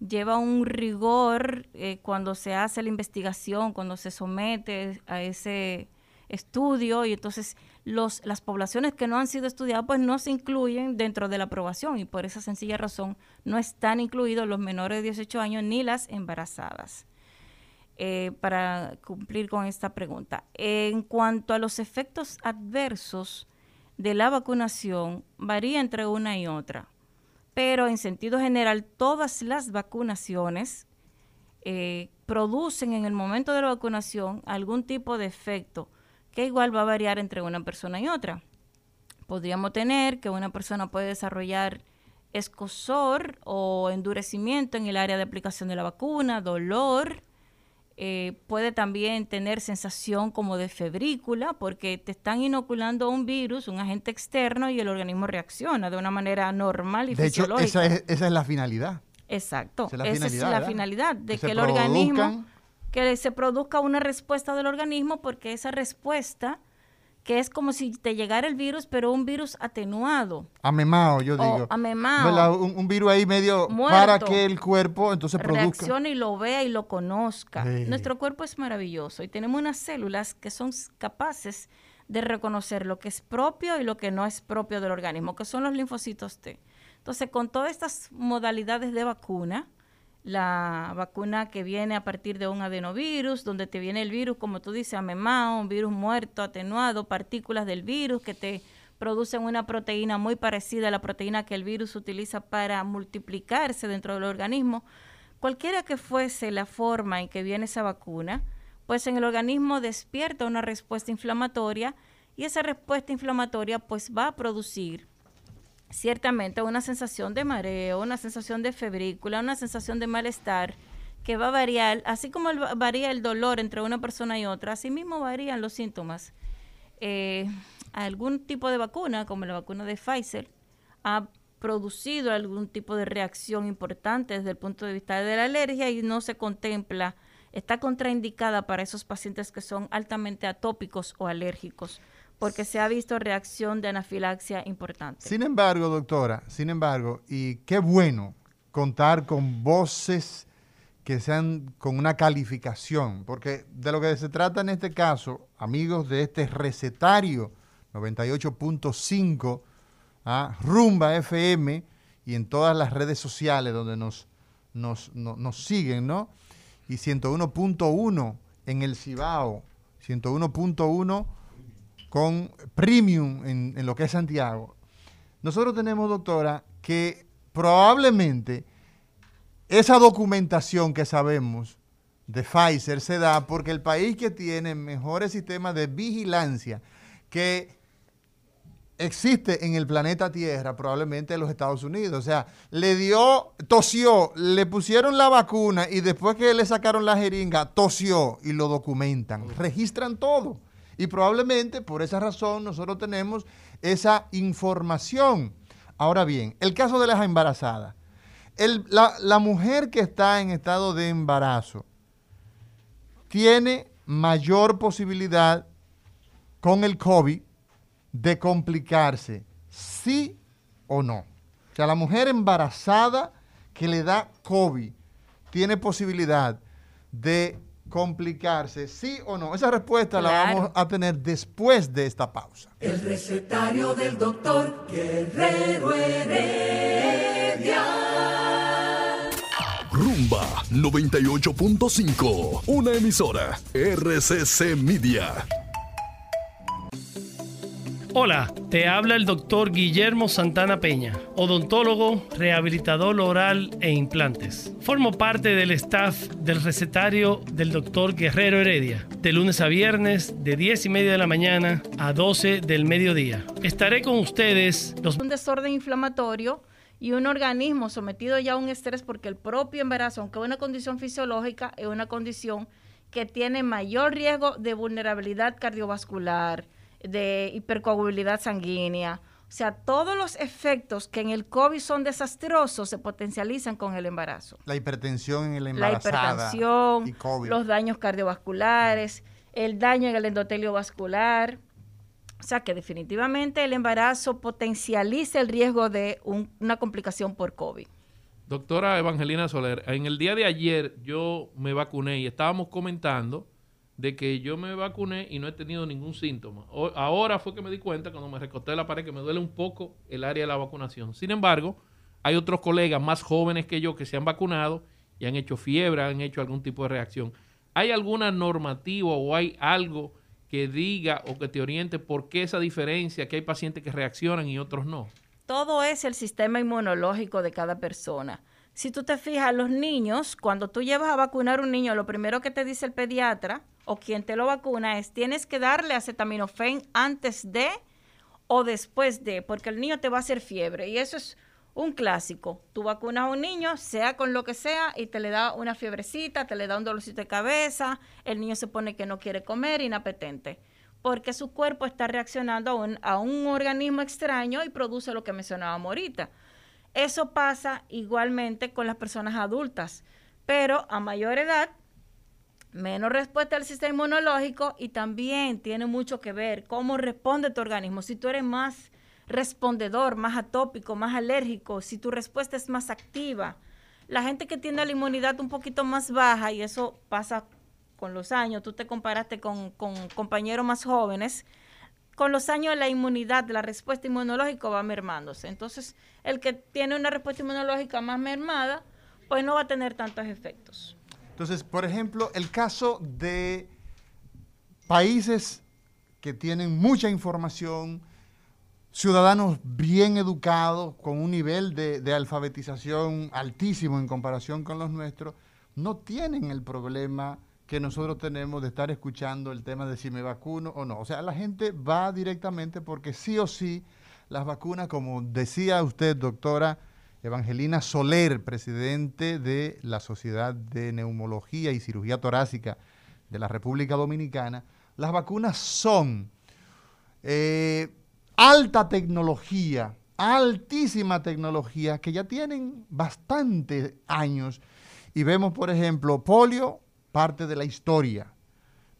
lleva un rigor eh, cuando se hace la investigación, cuando se somete a ese estudio y entonces los, las poblaciones que no han sido estudiadas pues no se incluyen dentro de la aprobación y por esa sencilla razón no están incluidos los menores de 18 años ni las embarazadas. Eh, para cumplir con esta pregunta. En cuanto a los efectos adversos, de la vacunación varía entre una y otra, pero en sentido general todas las vacunaciones eh, producen en el momento de la vacunación algún tipo de efecto que igual va a variar entre una persona y otra. Podríamos tener que una persona puede desarrollar escosor o endurecimiento en el área de aplicación de la vacuna, dolor, eh, puede también tener sensación como de febrícula porque te están inoculando un virus, un agente externo y el organismo reacciona de una manera normal y
de hecho, esa es, esa es la finalidad.
Exacto, esa es la finalidad, de que, el organismo, que se produzca una respuesta del organismo porque esa respuesta que es como si te llegara el virus, pero un virus atenuado.
Amemao, yo digo.
amemao.
Un, virus ahí medio para que el cuerpo entonces produzca.
Reaccione y lo vea y lo conozca. Nuestro cuerpo es maravilloso y tenemos unas células que son capaces de reconocer lo que es propio y lo que no es propio del organismo, que son los linfocitos T. Entonces, con todas estas modalidades de vacuna, la vacuna que viene a partir de un adenovirus, donde te viene el virus, como tú dices, amemao, un virus muerto, atenuado, partículas del virus que te producen una proteína muy parecida a la proteína que el virus utiliza para multiplicarse dentro del organismo. Cualquiera que fuese la forma en que viene esa vacuna, pues en el organismo despierta una respuesta inflamatoria y esa respuesta inflamatoria pues va a producir ciertamente una sensación de mareo, una sensación de febrícula, una sensación de malestar que va a variar, así como varía el dolor entre una persona y otra, así mismo varían los síntomas. Eh, algún tipo de vacuna, como la vacuna de Pfizer, ha producido algún tipo de reacción importante desde el punto de vista de la alergia y no se contempla, está contraindicada para esos pacientes que son altamente atópicos o alérgicos porque se ha visto reacción de anafilaxia importante.
Sin embargo, doctora, sin embargo, y qué bueno contar con voces que sean con una calificación, porque de lo que se trata en este caso, amigos de este recetario 98.5, ¿ah? Rumba FM y en todas las redes sociales donde nos, nos, nos siguen, ¿no? Y 101.1 en el Cibao, 101.1 con premium en, lo que es Santiago. Nosotros tenemos, doctora, que probablemente esa documentación que sabemos de Pfizer se da porque el país que tiene mejores sistemas de vigilancia que existe en el planeta Tierra, probablemente en los Estados Unidos. O sea, le dio, tosió, le pusieron la vacuna y después que le sacaron la jeringa, tosió y lo documentan. Registran todo. Y probablemente por esa razón nosotros tenemos esa información. Ahora bien, el caso de las embarazadas. la, mujer que está en estado de embarazo tiene mayor posibilidad con el COVID de complicarse, sí o no. O sea, la mujer embarazada que le da COVID tiene posibilidad de complicarse, sí o no? Esa respuesta la vamos a tener después de esta pausa.
El recetario del doctor Guerrero Heredia.
Rumba 98.5, una emisora RCC Media.
Hola, te habla el doctor Guillermo Santana Peña, odontólogo, rehabilitador oral e implantes. Formo parte del staff del recetario del doctor Guerrero Heredia, de lunes a viernes, de 10 y media de la mañana a 12 del mediodía. Estaré con ustedes los...
Un desorden inflamatorio y un organismo sometido ya a un estrés porque el propio embarazo, aunque es una condición fisiológica, es una condición que tiene mayor riesgo de vulnerabilidad cardiovascular, de hipercoagulabilidad sanguínea. O sea, todos los efectos que en el COVID son desastrosos se potencializan con el embarazo.
La hipertensión en el embarazo.
La hipertensión, los daños cardiovasculares, el daño en el endotelio vascular. O sea que definitivamente el embarazo potencializa el riesgo de una complicación por COVID.
Doctora Evangelina Soler, en el día de ayer yo me vacuné y estábamos comentando de que yo me vacuné y no he tenido ningún síntoma. ahora fue que me di cuenta cuando me recosté la pared que me duele un poco el área de la vacunación. Sin embargo, hay otros colegas más jóvenes que yo que se han vacunado y han hecho fiebre, han hecho algún tipo de reacción. ¿Hay alguna normativa o hay algo que diga o que te oriente por qué esa diferencia, que hay pacientes que reaccionan y otros no?
Todo es el sistema inmunológico de cada persona. Si tú te fijas, los niños, cuando tú llevas a vacunar a un niño, lo primero que te dice el pediatra o quien te lo vacuna es tienes que darle acetaminofén antes de o después de, porque el niño te va a hacer fiebre y eso es un clásico. Tú vacunas a un niño, sea con lo que sea, y te le da una fiebrecita, te le da un dolorcito de cabeza, el niño se pone que no quiere comer, inapetente, porque su cuerpo está reaccionando a un, a un organismo extraño y produce lo que mencionábamos ahorita. Eso pasa igualmente con las personas adultas, pero a mayor edad menos respuesta al sistema inmunológico y también tiene mucho que ver cómo responde tu organismo. Si tú eres más respondedor, más atópico, más alérgico, si tu respuesta es más activa. La gente que tiene la inmunidad un poquito más baja, y eso pasa con los años, tú te comparaste con, con compañeros más jóvenes, con los años la inmunidad, la respuesta inmunológica va mermándose. Entonces, el que tiene una respuesta inmunológica más mermada, pues no va a tener tantos efectos.
Entonces, por ejemplo, el caso de países que tienen mucha información, ciudadanos bien educados, con un nivel de, alfabetización altísimo en comparación con los nuestros, no tienen el problema que nosotros tenemos de estar escuchando el tema de si me vacuno o no. O sea, la gente va directamente porque sí o sí las vacunas, como decía usted, doctora, Evangelina Soler, presidente de la Sociedad de Neumología y Cirugía Torácica de la República Dominicana, las vacunas son eh, alta tecnología, altísima tecnología, que ya tienen bastantes años. Y vemos, por ejemplo, polio, parte de la historia.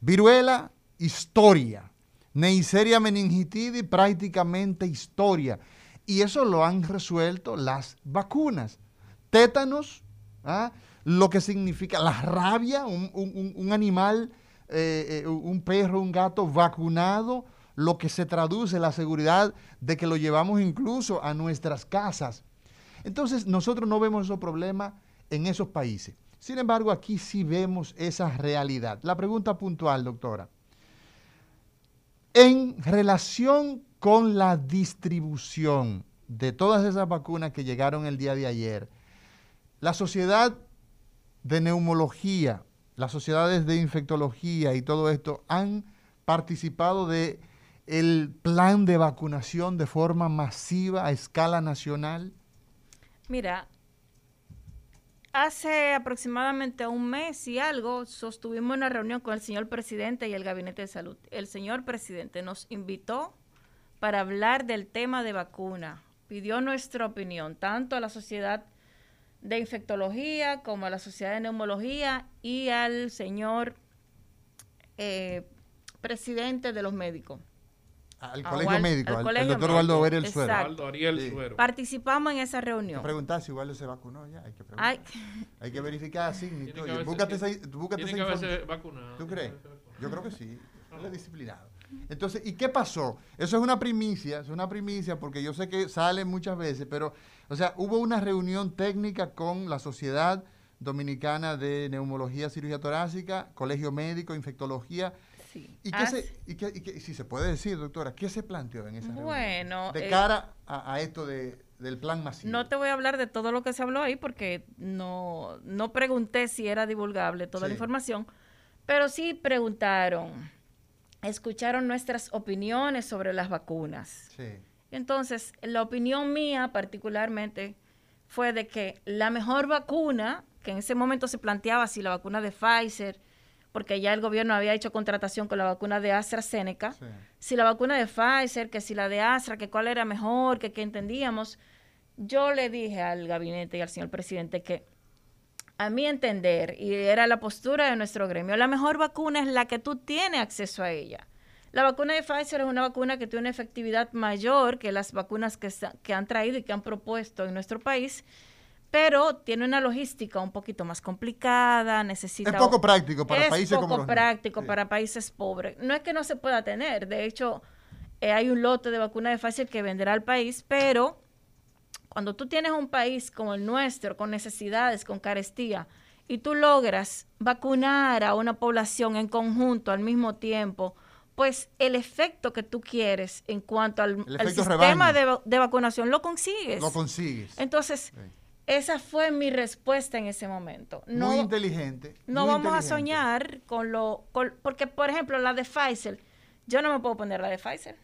Viruela, historia. Neisseria meningitidis, prácticamente historia. Y eso lo han resuelto las vacunas. Tétanos, ¿ah? lo que significa la rabia, un, animal, eh, eh, un perro, un gato vacunado, lo que se traduce la seguridad de que lo llevamos incluso a nuestras casas. Entonces nosotros no vemos esos problemas en esos países. Sin embargo, aquí sí vemos esa realidad. La pregunta puntual, doctora. En relación con la distribución de todas esas vacunas que llegaron el día de ayer, la sociedad de neumología, las sociedades de infectología y todo esto han participado de el plan de vacunación de forma masiva a escala nacional?
Mira, hace aproximadamente un mes y algo sostuvimos una reunión con el señor presidente y el gabinete de salud. El señor presidente nos invitó para hablar del tema de vacuna. Pidió nuestra opinión, tanto a la sociedad de infectología como a la sociedad de neumología y al señor eh, presidente de los médicos.
al colegio médico, al, doctor Waldo Ariel Suero.
Waldo Ariel Suero.
Participamos en esa reunión.
preguntar si Waldo se vacunó ya, hay que preguntar. Hay, que verificar así. Búscate esa, búscate
tiene que haberse vacunado.
¿Tú crees? Yo creo que sí. Él es disciplinado. Entonces, ¿y qué pasó? Eso es una primicia, es una primicia porque yo sé que sale muchas veces, pero, o sea, hubo una reunión técnica con la Sociedad Dominicana de Neumología, Cirugía Torácica, Colegio Médico, Infectología. Sí. ¿Y, qué se, y, qué, si se puede decir, doctora, qué se planteó en esa reunión?
Bueno.
De eh, cara a, esto de, del plan masivo.
No te voy a hablar de todo lo que se habló ahí porque no, no pregunté si era divulgable toda la información, pero sí preguntaron escucharon nuestras opiniones sobre las vacunas. Sí. Entonces, la opinión mía particularmente fue de que la mejor vacuna, que en ese momento se planteaba si la vacuna de Pfizer, porque ya el gobierno había hecho contratación con la vacuna de AstraZeneca, si la vacuna de Pfizer, que si la de Astra, que cuál era mejor, que qué entendíamos. Yo le dije al gabinete y al señor presidente que a mi entender, y era la postura de nuestro gremio, la mejor vacuna es la que tú tienes acceso a ella. La vacuna de Pfizer es una vacuna que tiene una efectividad mayor que las vacunas que, que han traído y que han propuesto en nuestro país, pero tiene una logística un poquito más complicada, necesita...
Es poco práctico para países como
Es poco práctico para países pobres. No es que no se pueda tener, de hecho, eh, hay un lote de vacuna de Pfizer que venderá al país, pero cuando tú tienes un país como el nuestro, con necesidades, con carestía, y tú logras vacunar a una población en conjunto al mismo tiempo, pues el efecto que tú quieres en cuanto al, sistema de, vacunación lo consigues.
Lo consigues.
Entonces, esa fue mi respuesta en ese momento.
No, muy inteligente.
No vamos a soñar con lo... porque, por ejemplo, la de Pfizer, yo no me puedo poner la de Pfizer.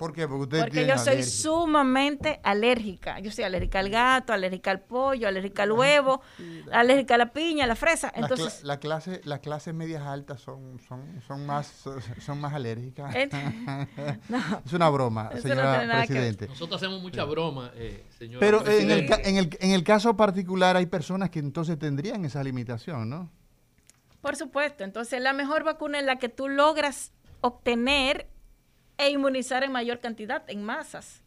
¿Por qué? Porque,
Porque yo soy sumamente alérgica. Yo soy alérgica al gato, alérgica al pollo, alérgica al huevo, alérgica a la piña, a la fresa. Entonces,
la, clase, las clases medias altas son, son, son más son más alérgicas. es una broma, señora Presidente.
Nosotros hacemos mucha broma, eh, señora
Pero en el, en, el, en el caso particular hay personas que entonces tendrían esa limitación, ¿no?
Por supuesto. Entonces, la mejor vacuna es la que tú logras obtener e inmunizar en mayor cantidad, en masas.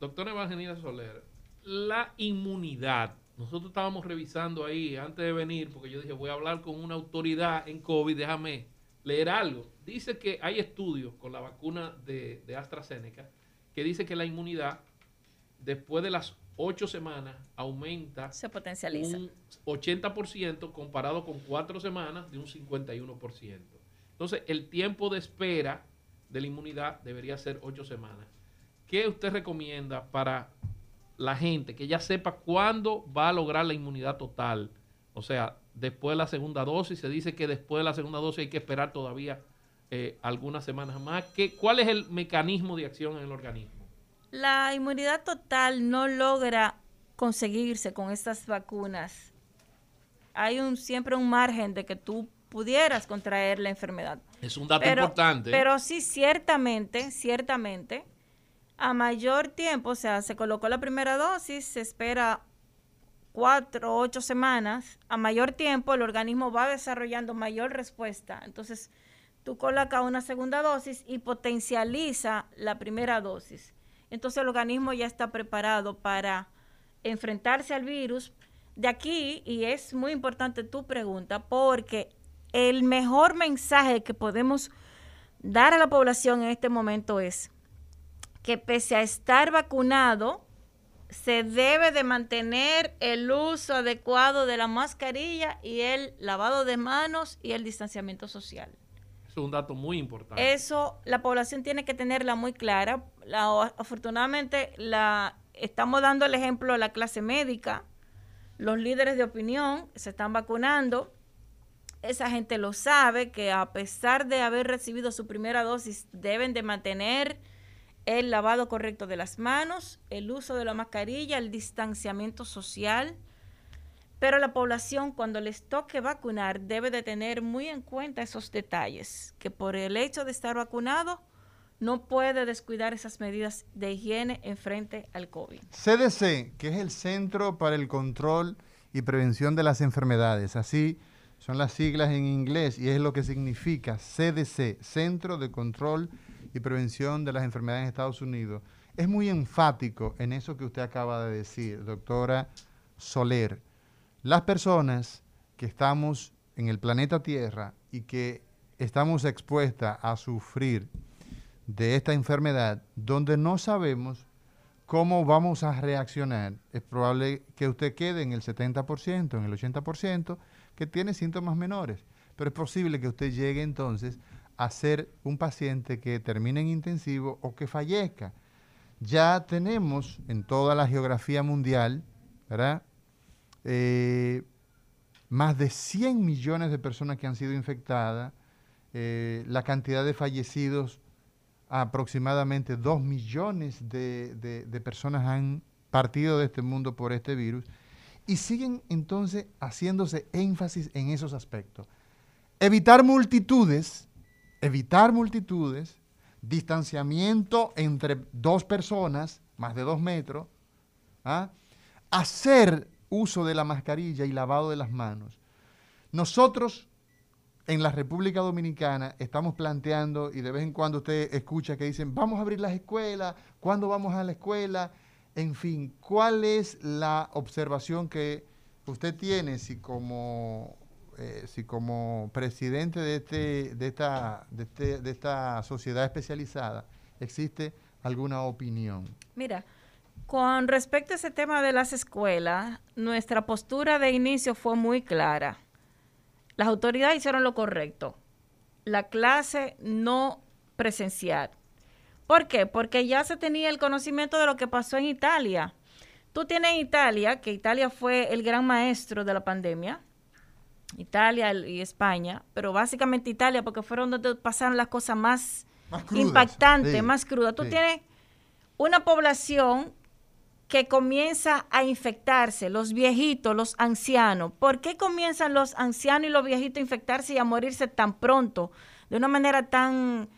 Doctora Evangelina Soler, la inmunidad. Nosotros estábamos revisando ahí antes de venir, porque yo dije, voy a hablar con una autoridad en COVID, déjame leer algo. Dice que hay estudios con la vacuna de, de AstraZeneca que dice que la inmunidad después de las ocho semanas aumenta
Se potencializa.
un 80% comparado con cuatro semanas de un 51%. Entonces, el tiempo de espera de la inmunidad debería ser ocho semanas. ¿Qué usted recomienda para la gente que ya sepa cuándo va a lograr la inmunidad total? O sea, después de la segunda dosis, se dice que después de la segunda dosis hay que esperar todavía eh, algunas semanas más. ¿Qué, ¿Cuál es el mecanismo de acción en el organismo?
La inmunidad total no logra conseguirse con estas vacunas. Hay un, siempre un margen de que tú pudieras contraer la enfermedad.
Es un dato importante.
Pero sí, ciertamente, ciertamente, a mayor tiempo, o sea, se colocó la primera dosis, se espera cuatro o ocho semanas, a mayor tiempo el organismo va desarrollando mayor respuesta. Entonces, tú colocas una segunda dosis y potencializa la primera dosis. Entonces, el organismo ya está preparado para enfrentarse al virus. De aquí, y es muy importante tu pregunta, porque el mejor mensaje que podemos dar a la población en este momento es que pese a estar vacunado, se debe de mantener el uso adecuado de la mascarilla y el lavado de manos y el distanciamiento social.
Es un dato muy importante.
Eso la población tiene que tenerla muy clara. afortunadamente la, estamos dando el ejemplo a la clase médica. Los líderes de opinión se están vacunando esa gente lo sabe, que a pesar de haber recibido su primera dosis, deben de mantener el lavado correcto de las manos, el uso de la mascarilla, el distanciamiento social. Pero la población cuando les toque vacunar debe de tener muy en cuenta esos detalles, que por el hecho de estar vacunado no puede descuidar esas medidas de higiene en frente al COVID.
CDC, que es el Centro para el Control y Prevención de las Enfermedades, así son las siglas en inglés y es lo que significa CDC, Centro de Control y Prevención de las Enfermedades en Estados Unidos, es muy enfático en eso que usted acaba de decir, doctora Soler. Las personas que estamos en el planeta Tierra y que estamos expuestas a sufrir de esta enfermedad, donde no sabemos cómo vamos a reaccionar, es probable que usted quede en el 70%, en el 80%, que tiene síntomas menores. Pero es posible que usted llegue entonces a ser un paciente que termine en intensivo o que fallezca. Ya tenemos en toda la geografía mundial. Eh, más de 100 millones de personas que han sido infectadas, eh, la cantidad de fallecidos, aproximadamente 2 millones de personas han partido de este mundo por este virus, y siguen entonces haciéndose énfasis en esos aspectos. Evitar multitudes, evitar multitudes, distanciamiento entre dos personas, más de dos metros, ¿ah? hacer uso de la mascarilla y lavado de las manos. Nosotros en la República Dominicana estamos planteando, y de vez en cuando usted escucha que dicen, vamos a abrir las escuelas, ¿cuándo vamos a la escuela? En fin, ¿cuál es la observación que usted tiene si como, eh, si como presidente de, este, de, esta, de, este, de esta sociedad especializada existe alguna opinión?
Mira, con respecto a ese tema de las escuelas, nuestra postura de inicio fue muy clara. Las autoridades hicieron lo correcto. La clase no presencial. ¿Por qué? Porque ya se tenía el conocimiento de lo que pasó en Italia. Tú tienes Italia, que Italia fue el gran maestro de la pandemia, Italia y España, pero básicamente Italia, porque fueron donde pasaron las cosas más, impactantes, más crudas. Tú tienes una población que comienza a infectarse, los viejitos, los ancianos. ¿Por qué comienzan los ancianos y los viejitos a infectarse y a morirse tan pronto, de una manera tan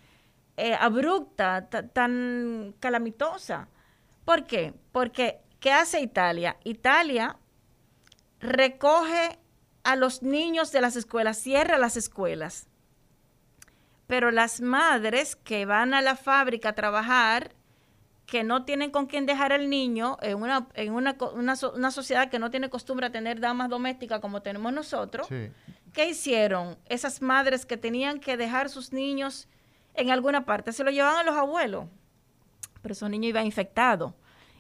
eh, abrupta, tan calamitosa. ¿Por qué? Porque, ¿qué hace Italia? Italia recoge a los niños de las escuelas, cierra las escuelas. Pero las madres que van a la fábrica a trabajar, que no tienen con quién dejar al niño, en una, en una, una, sociedad que no tiene costumbre a tener damas domésticas como tenemos nosotros, ¿qué hicieron? Esas madres que tenían que dejar sus niños en alguna parte. Se lo llevan a los abuelos, pero esos niños iban infectados.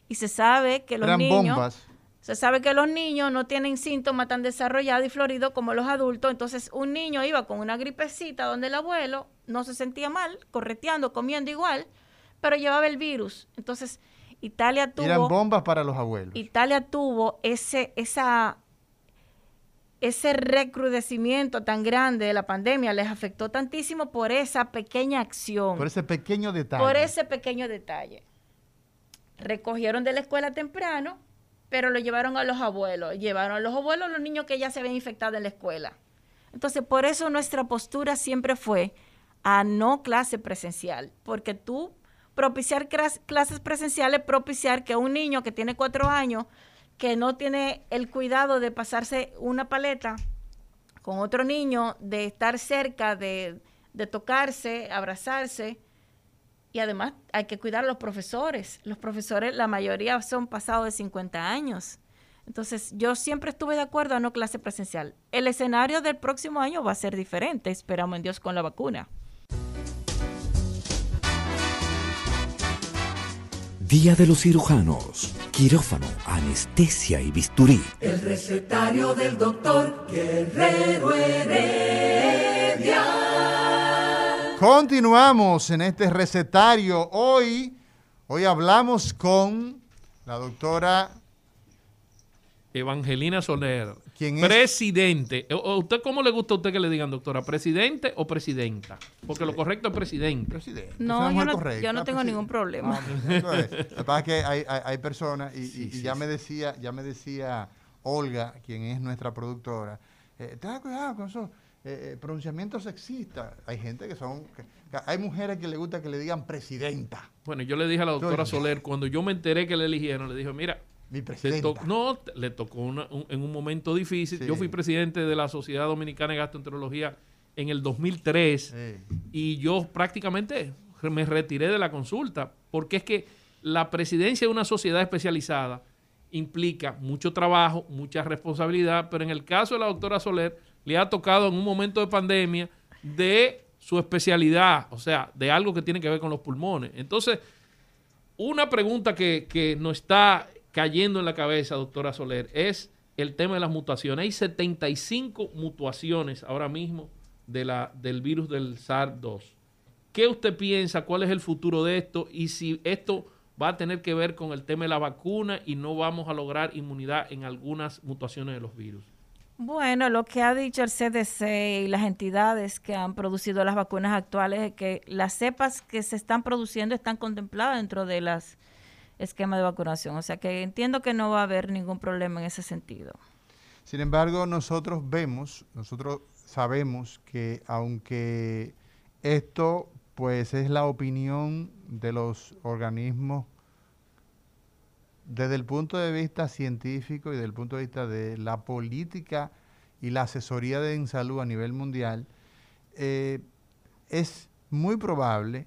Y se sabe que los niños... Se sabe que los niños no tienen síntomas tan desarrollados y floridos como los adultos. Entonces, un niño iba con una gripecita donde el abuelo no se sentía mal, correteando, comiendo igual, pero llevaba el virus. Entonces, Italia tuvo...
Eran bombas para los abuelos.
Italia tuvo ese, esa ese recrudecimiento tan grande de la pandemia les afectó tantísimo por esa pequeña acción.
Por ese pequeño detalle.
Por ese pequeño detalle. Recogieron de la escuela temprano, pero lo llevaron a los abuelos. Llevaron a los abuelos los niños que ya se habían infectado en la escuela. Entonces, por eso nuestra postura siempre fue a no clase presencial, porque tú propiciar clases presenciales, propiciar que un niño que tiene cuatro años que no tiene el cuidado de pasarse una paleta con otro niño, de estar cerca, de, tocarse, abrazarse. Y además hay que cuidar a los profesores. Los profesores, la mayoría son pasados de 50 años. Entonces, yo siempre estuve de acuerdo a no clase presencial. El escenario del próximo año va a ser diferente, esperamos en Dios con la vacuna.
Día de los cirujanos, quirófano, anestesia y bisturí.
El recetario del doctor Guerrero Heredia.
Continuamos en este recetario. Hoy, hoy hablamos con la doctora
Evangelina Soler, Presidente. ¿Usted cómo le gusta a usted que le digan, doctora? ¿Presidente o presidenta? Porque lo correcto es presidente.
Presidente.
No, yo no, yo no, tengo ningún problema.
lo que pasa es que hay, hay, personas, y, ya me decía, ya me decía Olga, quien es nuestra productora, eh, ten cuidado con eso. Eh, eh, pronunciamiento sexista. Hay gente que son. hay mujeres que le gusta que le digan presidenta.
Bueno, yo le dije a la doctora Soler, cuando yo me enteré que le eligieron, le dije, mira, no, le tocó en un momento difícil. Yo fui presidente de la Sociedad Dominicana de Gastroenterología en el 2003 y yo prácticamente me retiré de la consulta, porque es que la presidencia de una sociedad especializada implica mucho trabajo, mucha responsabilidad, pero en el caso de la doctora Soler, le ha tocado en un momento de pandemia de su especialidad, o sea, de algo que tiene que ver con los pulmones. Entonces, una pregunta que, que nos está cayendo en la cabeza, doctora Soler, es el tema de las mutaciones. Hay 75 mutaciones ahora mismo de la, del virus del SARS-2. ¿Qué usted piensa? ¿Cuál es el futuro de esto? Y si esto va a tener que ver con el tema de la vacuna y no vamos a lograr inmunidad en algunas mutaciones de los virus.
Bueno, lo que ha dicho el CDC y las entidades que han producido las vacunas actuales es que las cepas que se están produciendo están contempladas dentro de las esquemas de vacunación. O sea que entiendo que no va a haber ningún problema en ese sentido.
Sin embargo, nosotros vemos, nosotros sabemos que aunque esto pues es la opinión de los organismos desde el punto de vista científico y desde el punto de vista de la política y la asesoría de en salud a nivel mundial, eh, es muy probable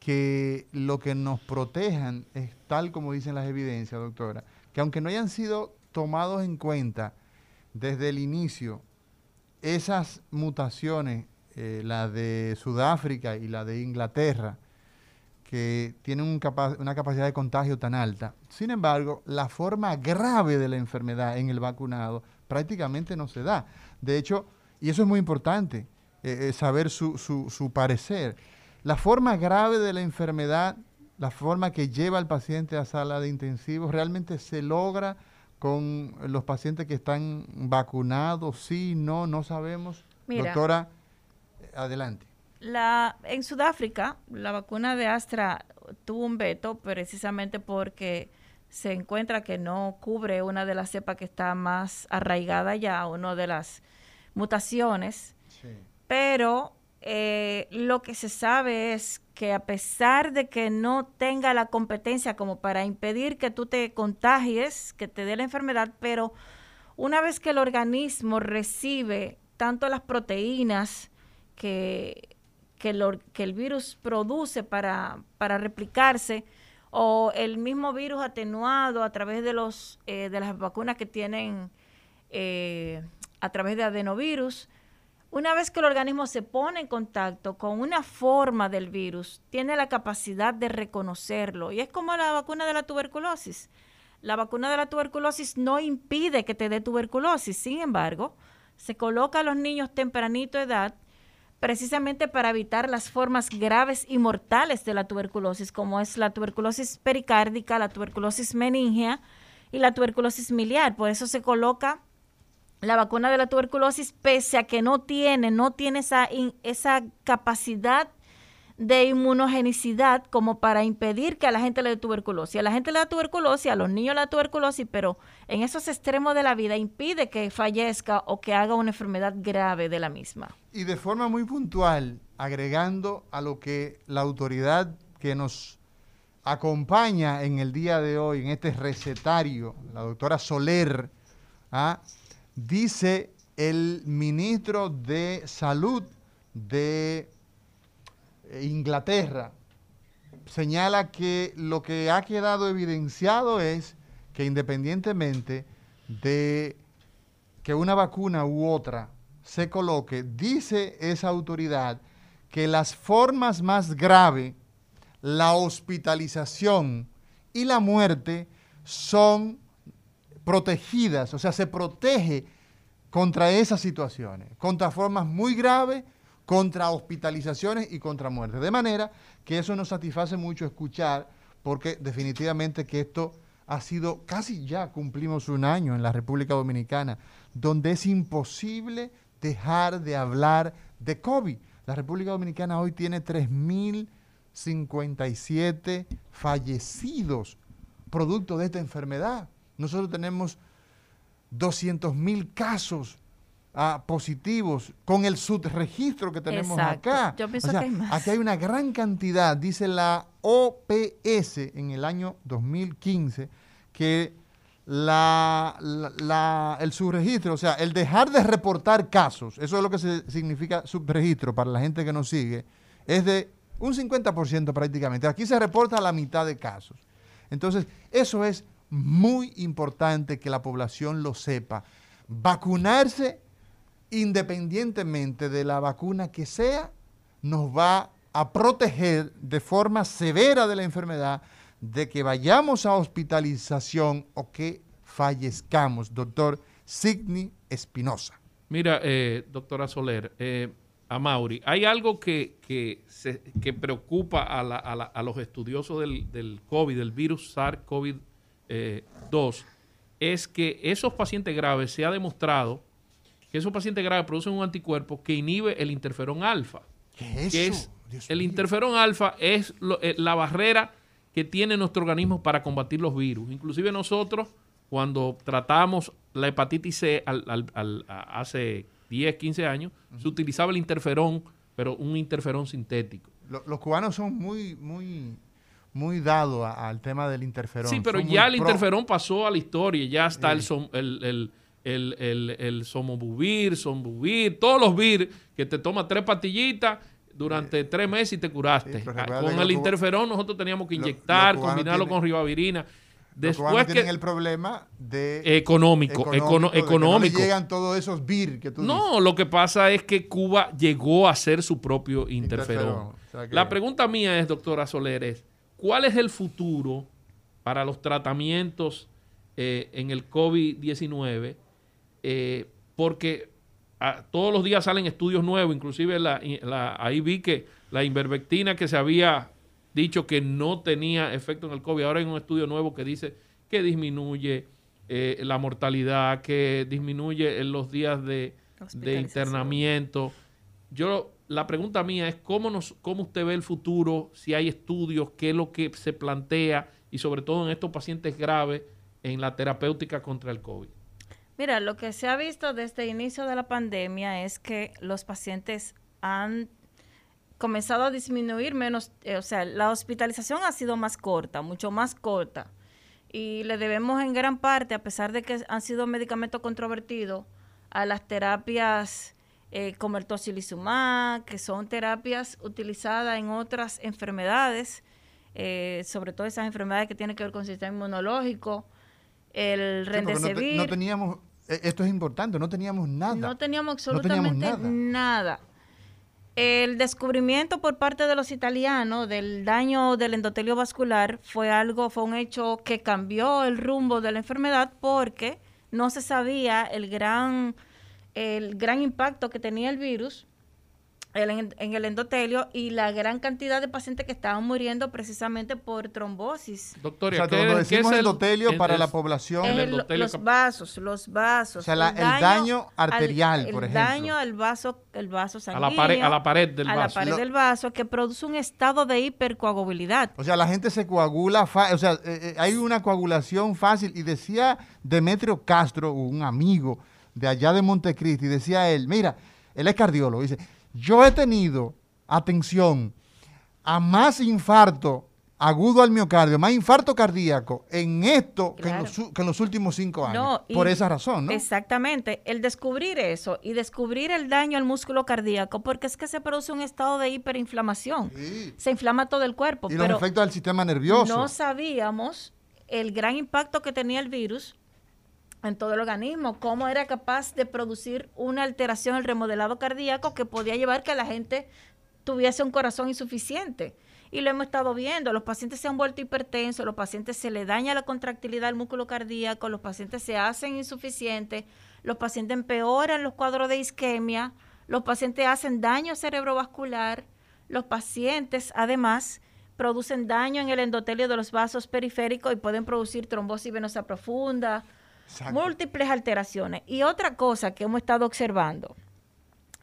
que lo que nos protejan es tal como dicen las evidencias, doctora, que aunque no hayan sido tomados en cuenta desde el inicio esas mutaciones, eh, la de Sudáfrica y la de Inglaterra, que tienen una capacidad de contagio tan alta. Sin embargo, la forma grave de la enfermedad en el vacunado prácticamente no se da. De hecho, y eso es muy importante, eh, eh, saber su, su, su parecer. La forma grave de la enfermedad, la forma que lleva al paciente a sala de intensivos, realmente se logra con los pacientes que están vacunados, sí, no, no sabemos. Doctora, adelante.
La, en Sudáfrica, la vacuna de Astra tuvo un veto precisamente porque se encuentra que no cubre una de las cepas que está más arraigada ya, una de las mutaciones. Pero eh, lo que se sabe es que a pesar de que no tenga la competencia como para impedir que tú te contagies, que te dé la enfermedad, pero una vez que el organismo recibe tanto las proteínas que que, el virus produce para, para replicarse o el mismo virus atenuado a través de, los, eh, de las vacunas que tienen eh, a través de adenovirus, una vez que el organismo se pone en contacto con una forma del virus, tiene la capacidad de reconocerlo. Y es como la vacuna de la tuberculosis. La vacuna de la tuberculosis no impide que te dé tuberculosis, sin embargo, se coloca a los niños tempranito edad precisamente para evitar las formas graves y mortales de la tuberculosis, como es la tuberculosis pericárdica, la tuberculosis meningea y la tuberculosis miliar. Por eso se coloca la vacuna de la tuberculosis, pese a que no tiene, no tiene esa, esa capacidad de inmunogenicidad como para impedir que a la gente le dé tuberculosis. A la gente le da tuberculosis, a los niños le da tuberculosis, pero en esos extremos de la vida impide que fallezca o que haga una enfermedad grave de la misma.
Y de forma muy puntual, agregando a lo que la autoridad que nos acompaña en el día de hoy, en este recetario, la doctora Soler, ¿ah? Dice el ministro de Salud de Inglaterra. Señala que lo que ha quedado evidenciado es que independientemente de que una vacuna u otra se coloque, dice esa autoridad que las formas más graves, la hospitalización y la muerte son protegidas, o sea, se protege contra esas situaciones, contra formas muy graves contra hospitalizaciones y contra muertes. De manera que eso nos satisface mucho escuchar, porque definitivamente que esto ha sido, casi ya cumplimos un año en la República Dominicana, donde es imposible dejar de hablar de COVID. La República Dominicana hoy tiene 3.057 fallecidos producto de esta enfermedad. Nosotros tenemos 200.000 casos positivos con el subregistro que tenemos acá.
Yo pienso que hay más.
Aquí hay una gran cantidad, dice la OPS en el año 2015, que la, el subregistro, o sea, el dejar de reportar casos, eso es lo que se, significa subregistro para la gente que nos sigue, es de un 50% prácticamente. Aquí se reporta la mitad de casos. Entonces, eso es muy importante que la población lo sepa. Vacunarse independientemente de la vacuna que sea, nos va a proteger de forma severa de la enfermedad, de que vayamos a hospitalización o que fallezcamos. Doctor Signi Espinosa.
Mira, eh, doctora Soler, eh, a Mauri, hay algo que, que, preocupa a, los estudiosos del, del, COVID, del virus SARS-CoV-2, eh, es que esos pacientes graves se ha demostrado que esos pacientes graves producen un anticuerpo que inhibe el interferón alfa.
¿Qué es eso?
el interferón alfa es eh, la barrera que tiene nuestro organismo para combatir los virus. Inclusive nosotros, cuando tratamos la hepatitis C hace 10, 15 años, se utilizaba el interferón, pero un interferón sintético.
los cubanos son muy, muy, muy dados al tema del interferón.
Sí, pero ya el interferón pasó a la historia, ya está el, el, el, el, el somobuvir, sombuvir, todos los vir que te toma tres patillitas durante tres meses y te curaste. Ah, con el interferón nosotros teníamos que inyectar, combinarlo con ribavirina.
Después que tienen el problema de
económico, económico,
no llegan todos esos vir que tú
No, lo que pasa es que Cuba llegó a ser su propio interferón. La pregunta mía es, doctora Soler, es ¿cuál es el futuro para los tratamientos eh, en el COVID-19? Eh, porque todos los días salen estudios nuevos, inclusive la, ahí vi que la invervectina que se había dicho que no tenía efecto en el COVID, ahora hay un estudio nuevo que dice que disminuye eh, la mortalidad, que disminuye en los días de, internamiento. Yo, la pregunta mía es cómo, nos, cómo usted ve el futuro, si hay estudios, qué es lo que se plantea y sobre todo en estos pacientes graves en la terapéutica contra el COVID.
Mira, lo que se ha visto desde el inicio de la pandemia es que los pacientes han comenzado a disminuir menos, eh, o sea, la hospitalización ha sido más corta, mucho más corta. Y le debemos en gran parte, a pesar de que han sido medicamentos controvertidos, a las terapias eh, como el tocilizumab, que son terapias utilizadas en otras enfermedades, eh, sobre todo esas enfermedades que tienen que ver con el sistema inmunológico, el sí,
no, teníamos e, esto es importante, no teníamos nada.
No teníamos absolutamente nada. El descubrimiento por parte de los italianos del daño del endotelio vascular fue algo, fue un hecho que cambió el rumbo de la enfermedad porque no se sabía el gran, el gran impacto que tenía el virus en el endotelio y la gran cantidad de pacientes que estaban muriendo precisamente por trombosis.
Doctor, o sea, decimos endotelio para la población.
los vasos, los vasos.
O sea, el, daño, arterial, por ejemplo.
El daño al vaso, el vaso sanguíneo.
A la pared, a la pared del vaso.
A la pared del vaso que produce un estado de hipercoagulabilidad.
O sea, la gente se coagula, o sea, eh, eh, hay una coagulación fácil. Y decía Demetrio Castro, un amigo de allá de Montecristi, decía él, mira, él es cardiólogo, dice yo he tenido, atención, a más infarto agudo al miocardio, más infarto cardíaco en esto que, en los, últimos cinco años. por esa razón, ¿no?
Exactamente. El descubrir eso y descubrir el daño al músculo cardíaco, porque es que se produce un estado de hiperinflamación. Se inflama todo el cuerpo.
Y los efectos del sistema nervioso.
No sabíamos el gran impacto que tenía el virus en todo el organismo, cómo era capaz de producir una alteración el remodelado cardíaco que podía llevar que la gente tuviese un corazón insuficiente. Y lo hemos estado viendo, los pacientes se han vuelto hipertensos, los pacientes se le daña la contractilidad del músculo cardíaco, los pacientes se hacen insuficientes, los pacientes empeoran los cuadros de isquemia, los pacientes hacen daño cerebrovascular, los pacientes además producen daño en el endotelio de los vasos periféricos y pueden producir trombosis venosa profunda, múltiples alteraciones. Y otra cosa que hemos estado observando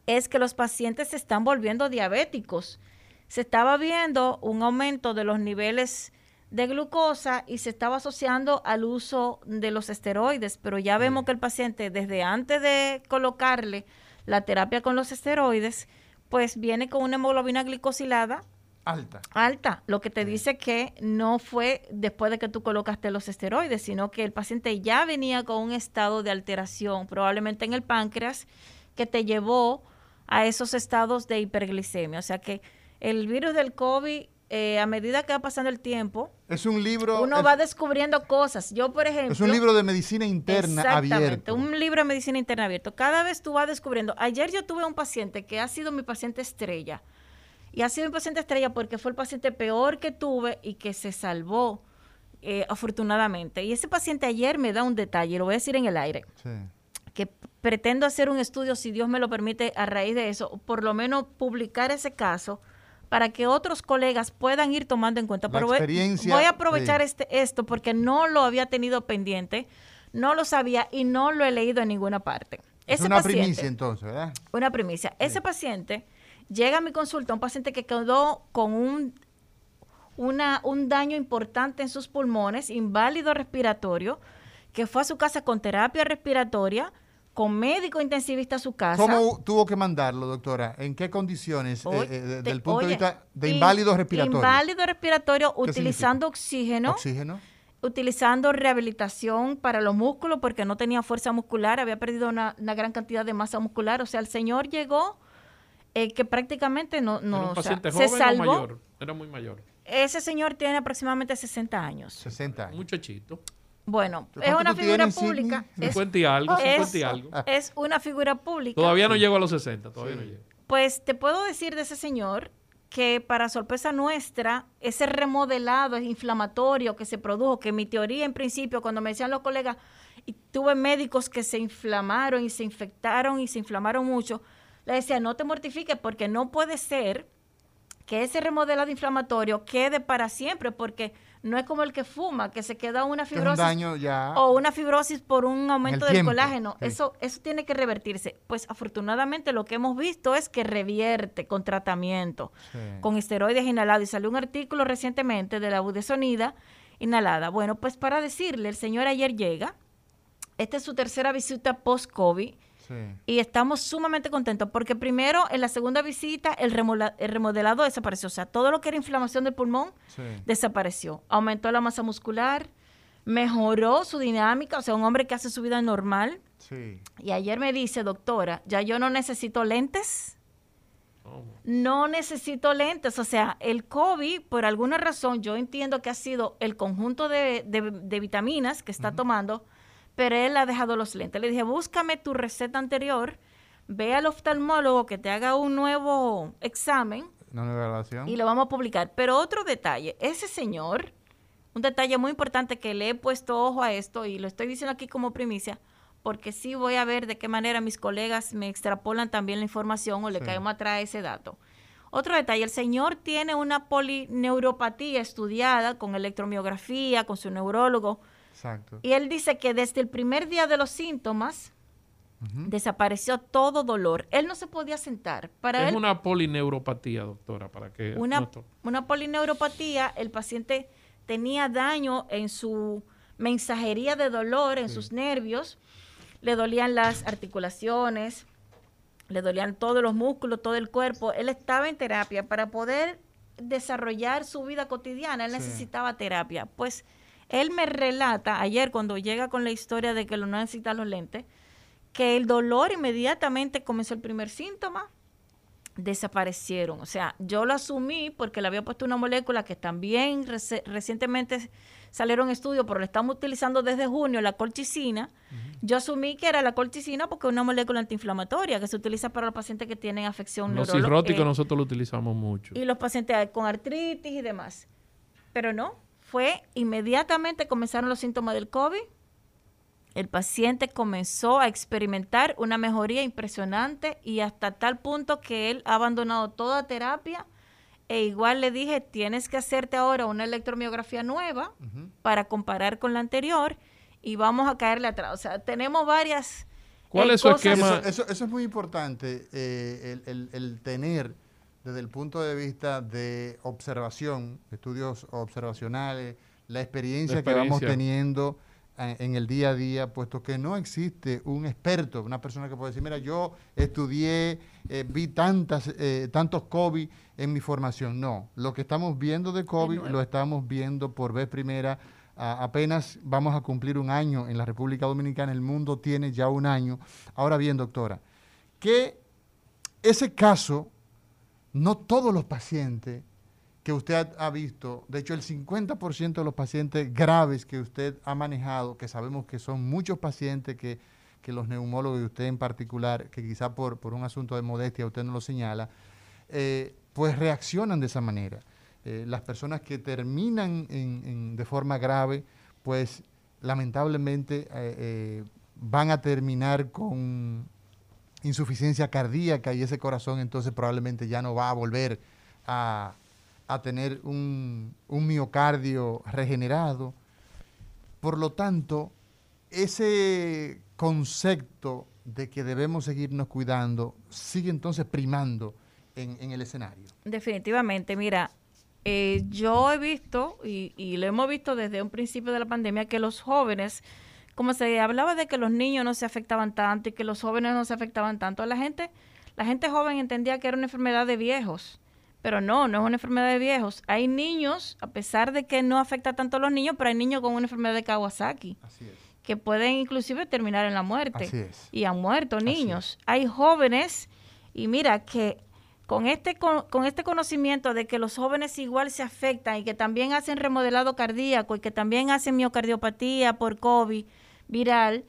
es que los pacientes se están volviendo diabéticos. Se estaba viendo un aumento de los niveles de glucosa y se estaba asociando al uso de los esteroides, pero ya vemos que el paciente desde antes de colocarle la terapia con los esteroides, pues viene con una hemoglobina glicosilada
Alta.
Alta, lo que te dice que no fue después de que tú colocaste los esteroides, sino que el paciente ya venía con un estado de alteración, probablemente en el páncreas, que te llevó a esos estados de hiperglicemia. O sea que El virus del COVID, eh, a medida que va pasando el tiempo,
Es un libro.
uno
es,
va descubriendo cosas. Yo, por ejemplo...
es un libro de medicina interna
Exactamente,
abierto.
un libro de medicina interna abierto. Cada vez tú vas descubriendo. Ayer yo tuve un paciente que ha sido mi paciente estrella. Y ha sido mi paciente estrella porque fue el paciente peor que tuve y que se salvó, eh, afortunadamente. Y ese paciente ayer me da un detalle, lo voy a decir en el aire,
Sí.
que pretendo hacer un estudio, si Dios me lo permite, a raíz de eso, por lo menos publicar ese caso para que otros colegas puedan ir tomando en cuenta.
La
Pero voy, a aprovechar
sí.
este, esto porque no lo había tenido pendiente, no lo sabía y no lo he leído en ninguna parte.
Es
Ese
una
paciente-
primicia entonces, ¿verdad?
una primicia. Ese paciente llega a mi consulta, un paciente que quedó con un, una, un daño importante en sus pulmones, inválido respiratorio, que fue a su casa con terapia respiratoria, con médico intensivista a su casa.
¿Cómo tuvo que mandarlo, doctora? ¿En qué condiciones? eh,
Oye,
eh, desde
te-
el punto de vista de
in-
inválido respiratorio.
Inválido respiratorio
¿Qué
utilizando oxígeno,
Oxígeno.
utilizando rehabilitación para los músculos porque no tenía fuerza muscular, había perdido una, una gran cantidad de masa muscular. O sea, el señor llegó eh, que prácticamente no, no
¿Era un
o sea,
paciente
se
joven o
salvó.
mayor? Era muy mayor.
Ese señor tiene aproximadamente 60 años.
60 años.
Muchachito.
Bueno,
¿Cuánto
es una figura pública. Es,
50 y algo, 50 y
es-
algo.
es una figura pública.
Todavía no llego a los 60, todavía no llego.
Pues te puedo decir de ese señor que para sorpresa nuestra, ese remodelado inflamatorio que se produjo, que mi teoría en principio, cuando me decían los colegas, y tuve médicos que se inflamaron y se infectaron y se inflamaron mucho, le decía, no te mortifiques porque no puede ser que ese remodelado inflamatorio quede para siempre, porque no es como el que fuma, que se queda una
un
fibrosis
daño ya.
o una fibrosis por un aumento del
tiempo,
colágeno.
sí.
Eso, eso tiene que revertirse. Pues afortunadamente lo que hemos visto es que revierte con tratamiento,
Sí.
con esteroides inhalados. Y salió un artículo recientemente de la budesonida inhalada. Bueno, pues para decirle, el señor ayer llega. Esta es su tercera visita post-COVID.
Sí.
Y estamos sumamente contentos porque primero en la segunda visita el, remodelado desapareció. O sea, todo lo que era inflamación del pulmón
Sí.
desapareció. Aumentó la masa muscular, mejoró su dinámica, o sea, un hombre que hace su vida normal.
Sí.
Y ayer me dice, doctora, ya yo no necesito lentes. No necesito lentes. O sea, el COVID, por alguna razón, yo entiendo que ha sido el conjunto de, de- de vitaminas que está tomando, pero él ha dejado los lentes. Le dije, búscame tu receta anterior, ve al oftalmólogo que te haga un nuevo examen
Una nueva evaluación.
y lo vamos a publicar. Pero otro detalle, ese señor, un detalle muy importante que le he puesto ojo a esto y lo estoy diciendo aquí como primicia, porque sí voy a ver de qué manera mis colegas me extrapolan también la información o le
Sí.
caemos atrás ese dato. Otro detalle, el señor tiene una polineuropatía estudiada con electromiografía, con su neurólogo,
Exacto.
y él dice que desde el primer día de los síntomas desapareció todo dolor. Él no se podía sentar. Para
Es
él,
una polineuropatía, doctora, para que
una,
nuestro-
una polineuropatía, el paciente tenía daño en su mensajería de dolor, en sus nervios, le dolían las articulaciones, le dolían todos los músculos, todo el cuerpo. Él estaba en terapia para poder desarrollar su vida cotidiana, él
Sí.
necesitaba terapia. Pues él me relata ayer cuando llega con la historia de que no necesita los lentes, que el dolor inmediatamente comenzó el primer síntoma, desaparecieron. O sea, yo lo asumí porque le había puesto una molécula que también recientemente salieron estudios, pero la estamos utilizando desde junio, la colchicina. Yo asumí que era la colchicina porque es una molécula antiinflamatoria que se utiliza para los pacientes que tienen afección
Los cirróticos nosotros lo utilizamos mucho.
y los pacientes con artritis y demás. Pero no, fue inmediatamente comenzaron los síntomas del COVID. El paciente comenzó a experimentar una mejoría impresionante y hasta tal punto que él ha abandonado toda terapia e igual le dije, tienes que hacerte ahora una electromiografía nueva para comparar con la anterior y vamos a caerle atrás. O sea, tenemos varias...
¿Cuál
eh,
es su
cosas-
esquema?
Eso, eso- eso es muy importante, eh, el, el- el tener desde el punto de vista de observación, estudios observacionales, la experiencia,
La
que vamos teniendo eh, en el día a día, puesto que no existe un experto, una persona que puede decir, mira, yo estudié, eh, vi tantas, eh, tantos COVID en mi formación. No, lo que estamos viendo de COVID lo estamos viendo por vez primera. A- apenas vamos a cumplir un año en la República Dominicana, el mundo tiene ya un año. Ahora bien, doctora, que ese caso no todos los pacientes que usted ha, visto, de hecho el 50% de los pacientes graves que usted ha manejado, que sabemos que son muchos pacientes que, los neumólogos y usted en particular, que quizá por, por un asunto de modestia usted no lo señala, eh, pues reaccionan de esa manera. Eh, las personas que terminan de forma grave, pues lamentablemente eh, van a terminar con insuficiencia cardíaca y ese corazón entonces probablemente ya no va a volver a, tener un, miocardio regenerado. Por lo tanto, ese concepto de que debemos seguirnos cuidando sigue entonces primando en, el escenario.
Definitivamente, mira, eh, yo he visto, y, y, lo hemos visto desde un principio de la pandemia, que los jóvenes como se hablaba de que los niños no se afectaban tanto y que los jóvenes no se afectaban tanto, la gente, la gente joven entendía que era una enfermedad de viejos. Pero no, no es una enfermedad de viejos. Hay niños, a pesar de que no afecta tanto a los niños, pero hay niños con una enfermedad de Kawasaki. Que pueden inclusive terminar en la muerte. Y han muerto niños. Hay jóvenes, y mira que con este, con, este conocimiento de que los jóvenes igual se afectan y que también hacen remodelado cardíaco y que también hacen miocardiopatía por COVID, viral,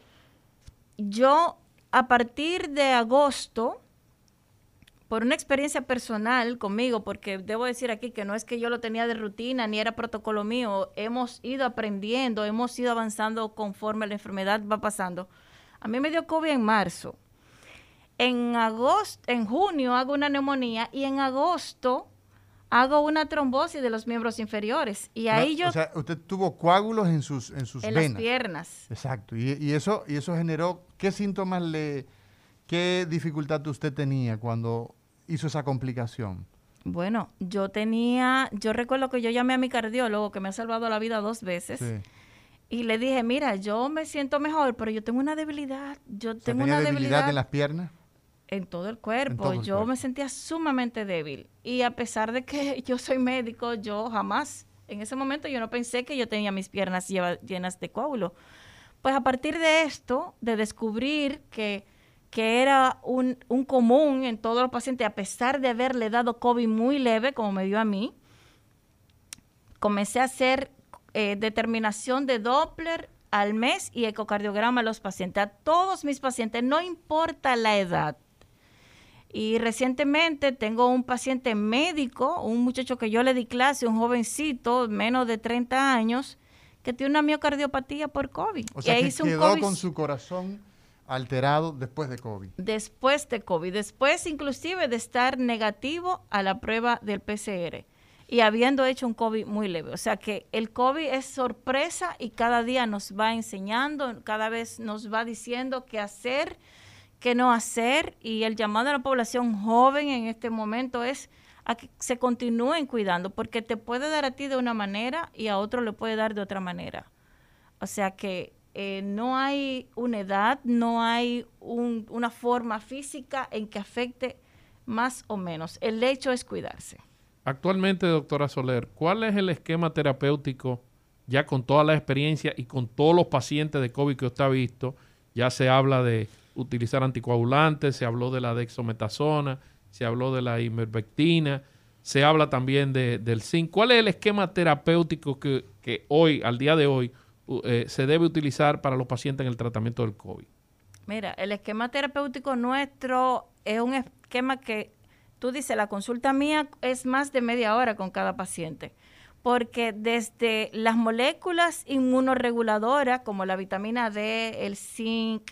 yo a partir de agosto, por una experiencia personal conmigo, porque debo decir aquí que no es que yo lo tenía de rutina ni era protocolo mío, hemos ido aprendiendo, hemos ido avanzando conforme la enfermedad va pasando. A mí me dio COVID en marzo. En agosto, en junio hago una neumonía y en agosto hago una trombosis de los miembros inferiores. Y ahí yo...
O sea, usted tuvo coágulos en sus, en sus
en
las
piernas.
Exacto. Y, eso, y eso generó... ¿Qué síntomas le... ¿Qué dificultad usted tenía cuando hizo esa complicación?
Bueno, yo tenía... Yo recuerdo que yo llamé a mi cardiólogo, que me ha salvado la vida dos veces. Y le dije, mira, yo me siento mejor, pero yo tengo una debilidad. Yo tengo una debilidad, debilidad
en las piernas
en todo el cuerpo. yo me sentía sumamente débil. Y a pesar de que yo soy médico, yo jamás, en ese momento yo no pensé que yo tenía mis piernas llenas de coágulo. Pues a partir de esto, de descubrir que, que era un, un, común en todos los pacientes, a pesar de haberle dado COVID muy leve, como me dio a mí, comencé a hacer eh, determinación de Doppler al mes y ecocardiograma a los pacientes, a todos mis pacientes, no importa la edad y recientemente tengo un paciente médico, un muchacho que yo le di clase, un jovencito, menos de 30 años, que tiene una miocardiopatía por COVID.
O sea, que, quedó con su corazón alterado después de COVID.
Después de COVID, después inclusive de estar negativo a la prueba del PCR y habiendo hecho un COVID muy leve. O sea que el COVID es sorpresa y cada día nos va enseñando, cada vez nos va diciendo qué hacer qué no hacer y el llamado a la población joven en este momento es a que se continúen cuidando porque te puede dar a ti de una manera y a otro le puede dar de otra manera. O sea que eh, no hay una edad, no hay una forma física en que afecte más o menos. El hecho es cuidarse.
Actualmente, doctora Soler, ¿cuál es el esquema terapéutico ya con toda la experiencia y con todos los pacientes de COVID que usted ha visto? Ya se habla de utilizar anticoagulantes, se habló de la dexometasona, se habló de la ivermectina, se habla también de, del zinc. ¿Cuál es el esquema terapéutico que, hoy, al día de hoy, eh, se debe utilizar para los pacientes en el tratamiento del COVID?
Mira, el esquema terapéutico nuestro es un esquema que tú dices, la consulta mía es más de media hora con cada paciente, porque desde las moléculas inmunoreguladoras como la vitamina D, el zinc,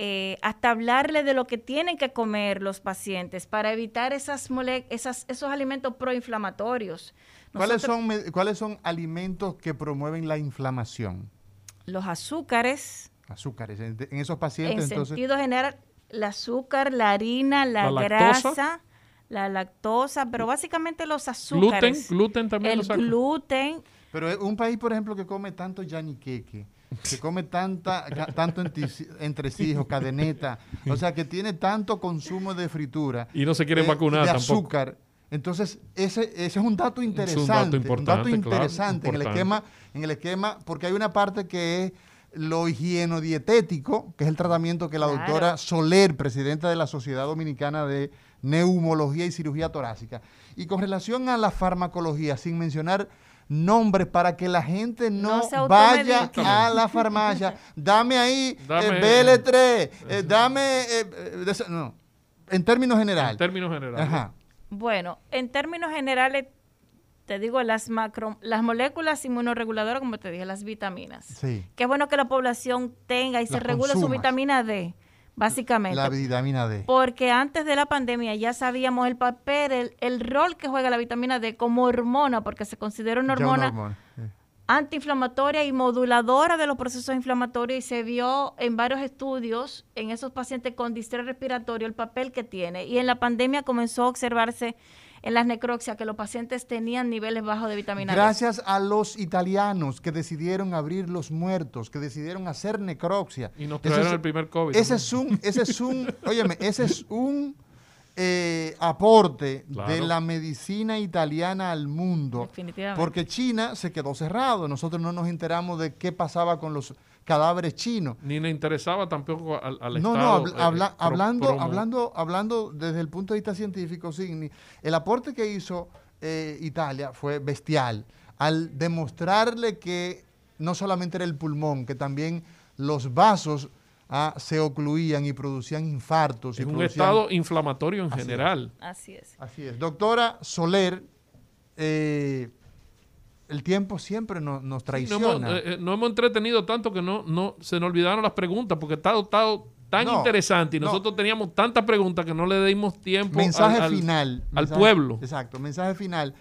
eh, hasta hablarle de lo que tienen que comer los pacientes para evitar esas, esas esos alimentos proinflamatorios.
¿Cuáles, son, ¿Cuáles son alimentos que promueven la inflamación?
Los azúcares.
Azúcares, en, esos pacientes.
En sentido general, el azúcar, la harina, la, grasa, la lactosa, pero básicamente los azúcares.
Gluten, gluten también.
El gluten.
Pero un país, por ejemplo, que come tanto yaniqueque, que come tanta, tanto entre hijos, cadeneta, o sea, que tiene tanto consumo de fritura.
Y no se quiere vacunar
de azúcar. Entonces, ese, ese es un dato interesante. un dato, interesante en el esquema, en el esquema, porque hay una parte que es lo higienodietético, que es el tratamiento que la doctora Soler, presidenta de la Sociedad Dominicana de neumología y cirugía torácica. Y con relación a la farmacología, sin mencionar nombres para que la gente no, vaya a la farmacia, dame ahí eh, BL3, eh, dame... Eh, no, en términos generales. En
términos generales.
Bueno, en términos generales te digo, las macro, las moléculas inmunoreguladoras, como te dije, las vitaminas. Sí. Qué bueno que la población tenga y se regule su vitamina D, básicamente.
La vitamina D.
Porque antes de la pandemia ya sabíamos el papel, el, rol que juega la vitamina D como hormona, porque se considera una hormona, antiinflamatoria y moduladora de los procesos inflamatorios y se vio en varios estudios en esos pacientes con distrés respiratorio el papel que tiene. Y en la pandemia comenzó a observarse en las necroxias que los pacientes tenían niveles bajos de vitamina
D. Gracias a los italianos que decidieron abrir los muertos, que decidieron hacer necroxia.
Y nos trajeron el primer COVID.
Ese es un, ese es un, óyeme, ese es un eh, aporte de la medicina italiana al mundo. Definitivamente. Porque China se quedó cerrado. Nosotros no nos enteramos de qué pasaba con los cadáveres chinos.
Ni le interesaba tampoco al, al
no, Estado. No, eh, hablando, hablando, hablando desde el punto de vista científico, Signi, el aporte que hizo eh, Italia fue bestial al demostrarle que no solamente era el pulmón, que también los vasos ah, se ocluían y producían infartos.
Es un estado inflamatorio en general.
Así es.
Así es. Doctora Soler, eh, el tiempo siempre nos, traiciona.
Eh, eh, no, hemos, entretenido tanto que no, no se nos olvidaron las preguntas porque está, estado tan interesante y nosotros teníamos tantas preguntas que no le dimos tiempo
mensaje al, final,
al pueblo.
Exacto, mensaje final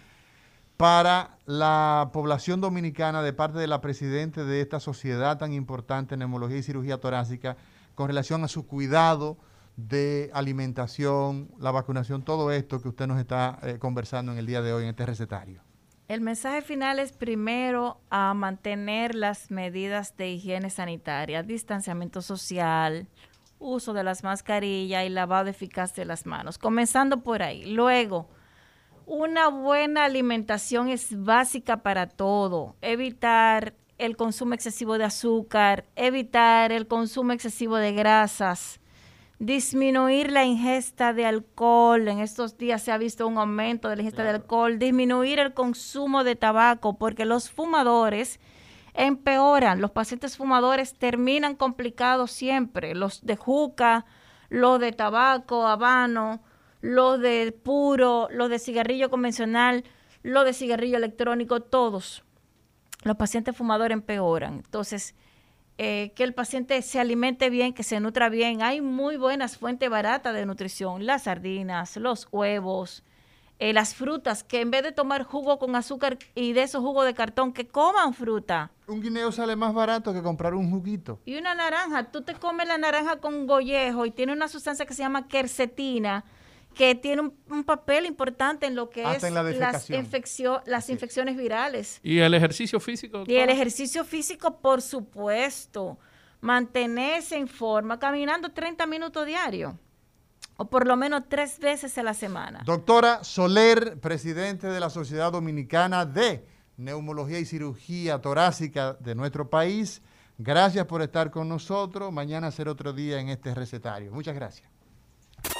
para la población dominicana de parte de la presidenta de esta sociedad tan importante en neumología y cirugía torácica con relación a su cuidado de alimentación, la vacunación, todo esto que usted nos está eh, conversando en el día de hoy en este recetario.
El mensaje final es primero a mantener las medidas de higiene sanitaria, distanciamiento social, uso de las mascarillas y lavado eficaz de las manos, comenzando por ahí. Luego, una buena alimentación es básica para todo. Evitar el consumo excesivo de azúcar, evitar el consumo excesivo de grasas, disminuir la ingesta de alcohol. En estos días se ha visto un aumento de la ingesta de alcohol, disminuir el consumo de tabaco, porque los fumadores empeoran, los pacientes fumadores terminan complicados siempre, los de juca, los de tabaco, habano, los de puro, los de cigarrillo convencional, los de cigarrillo electrónico, todos. Los pacientes fumadores empeoran. Entonces, eh, que el paciente se alimente bien, que se nutra bien. Hay muy buenas fuentes baratas de nutrición, las sardinas, los huevos, eh, las frutas, que en vez de tomar jugo con azúcar y de esos jugos de cartón, que coman fruta.
Un guineo sale más barato que comprar un juguito.
Y una naranja, tú te comes la naranja con gollejo y tiene una sustancia que se llama quercetina, que tiene un, papel importante en lo que es las, las infecciones virales.
¿Y el ejercicio físico?
Y el ejercicio físico, por supuesto. Mantenerse en forma, caminando 30 minutos diario o por lo menos tres veces a la semana.
Doctora Soler, presidente de la Sociedad Dominicana de Neumología y Cirugía Torácica de nuestro país, gracias por estar con nosotros. Mañana será otro día en este recetario. Muchas gracias.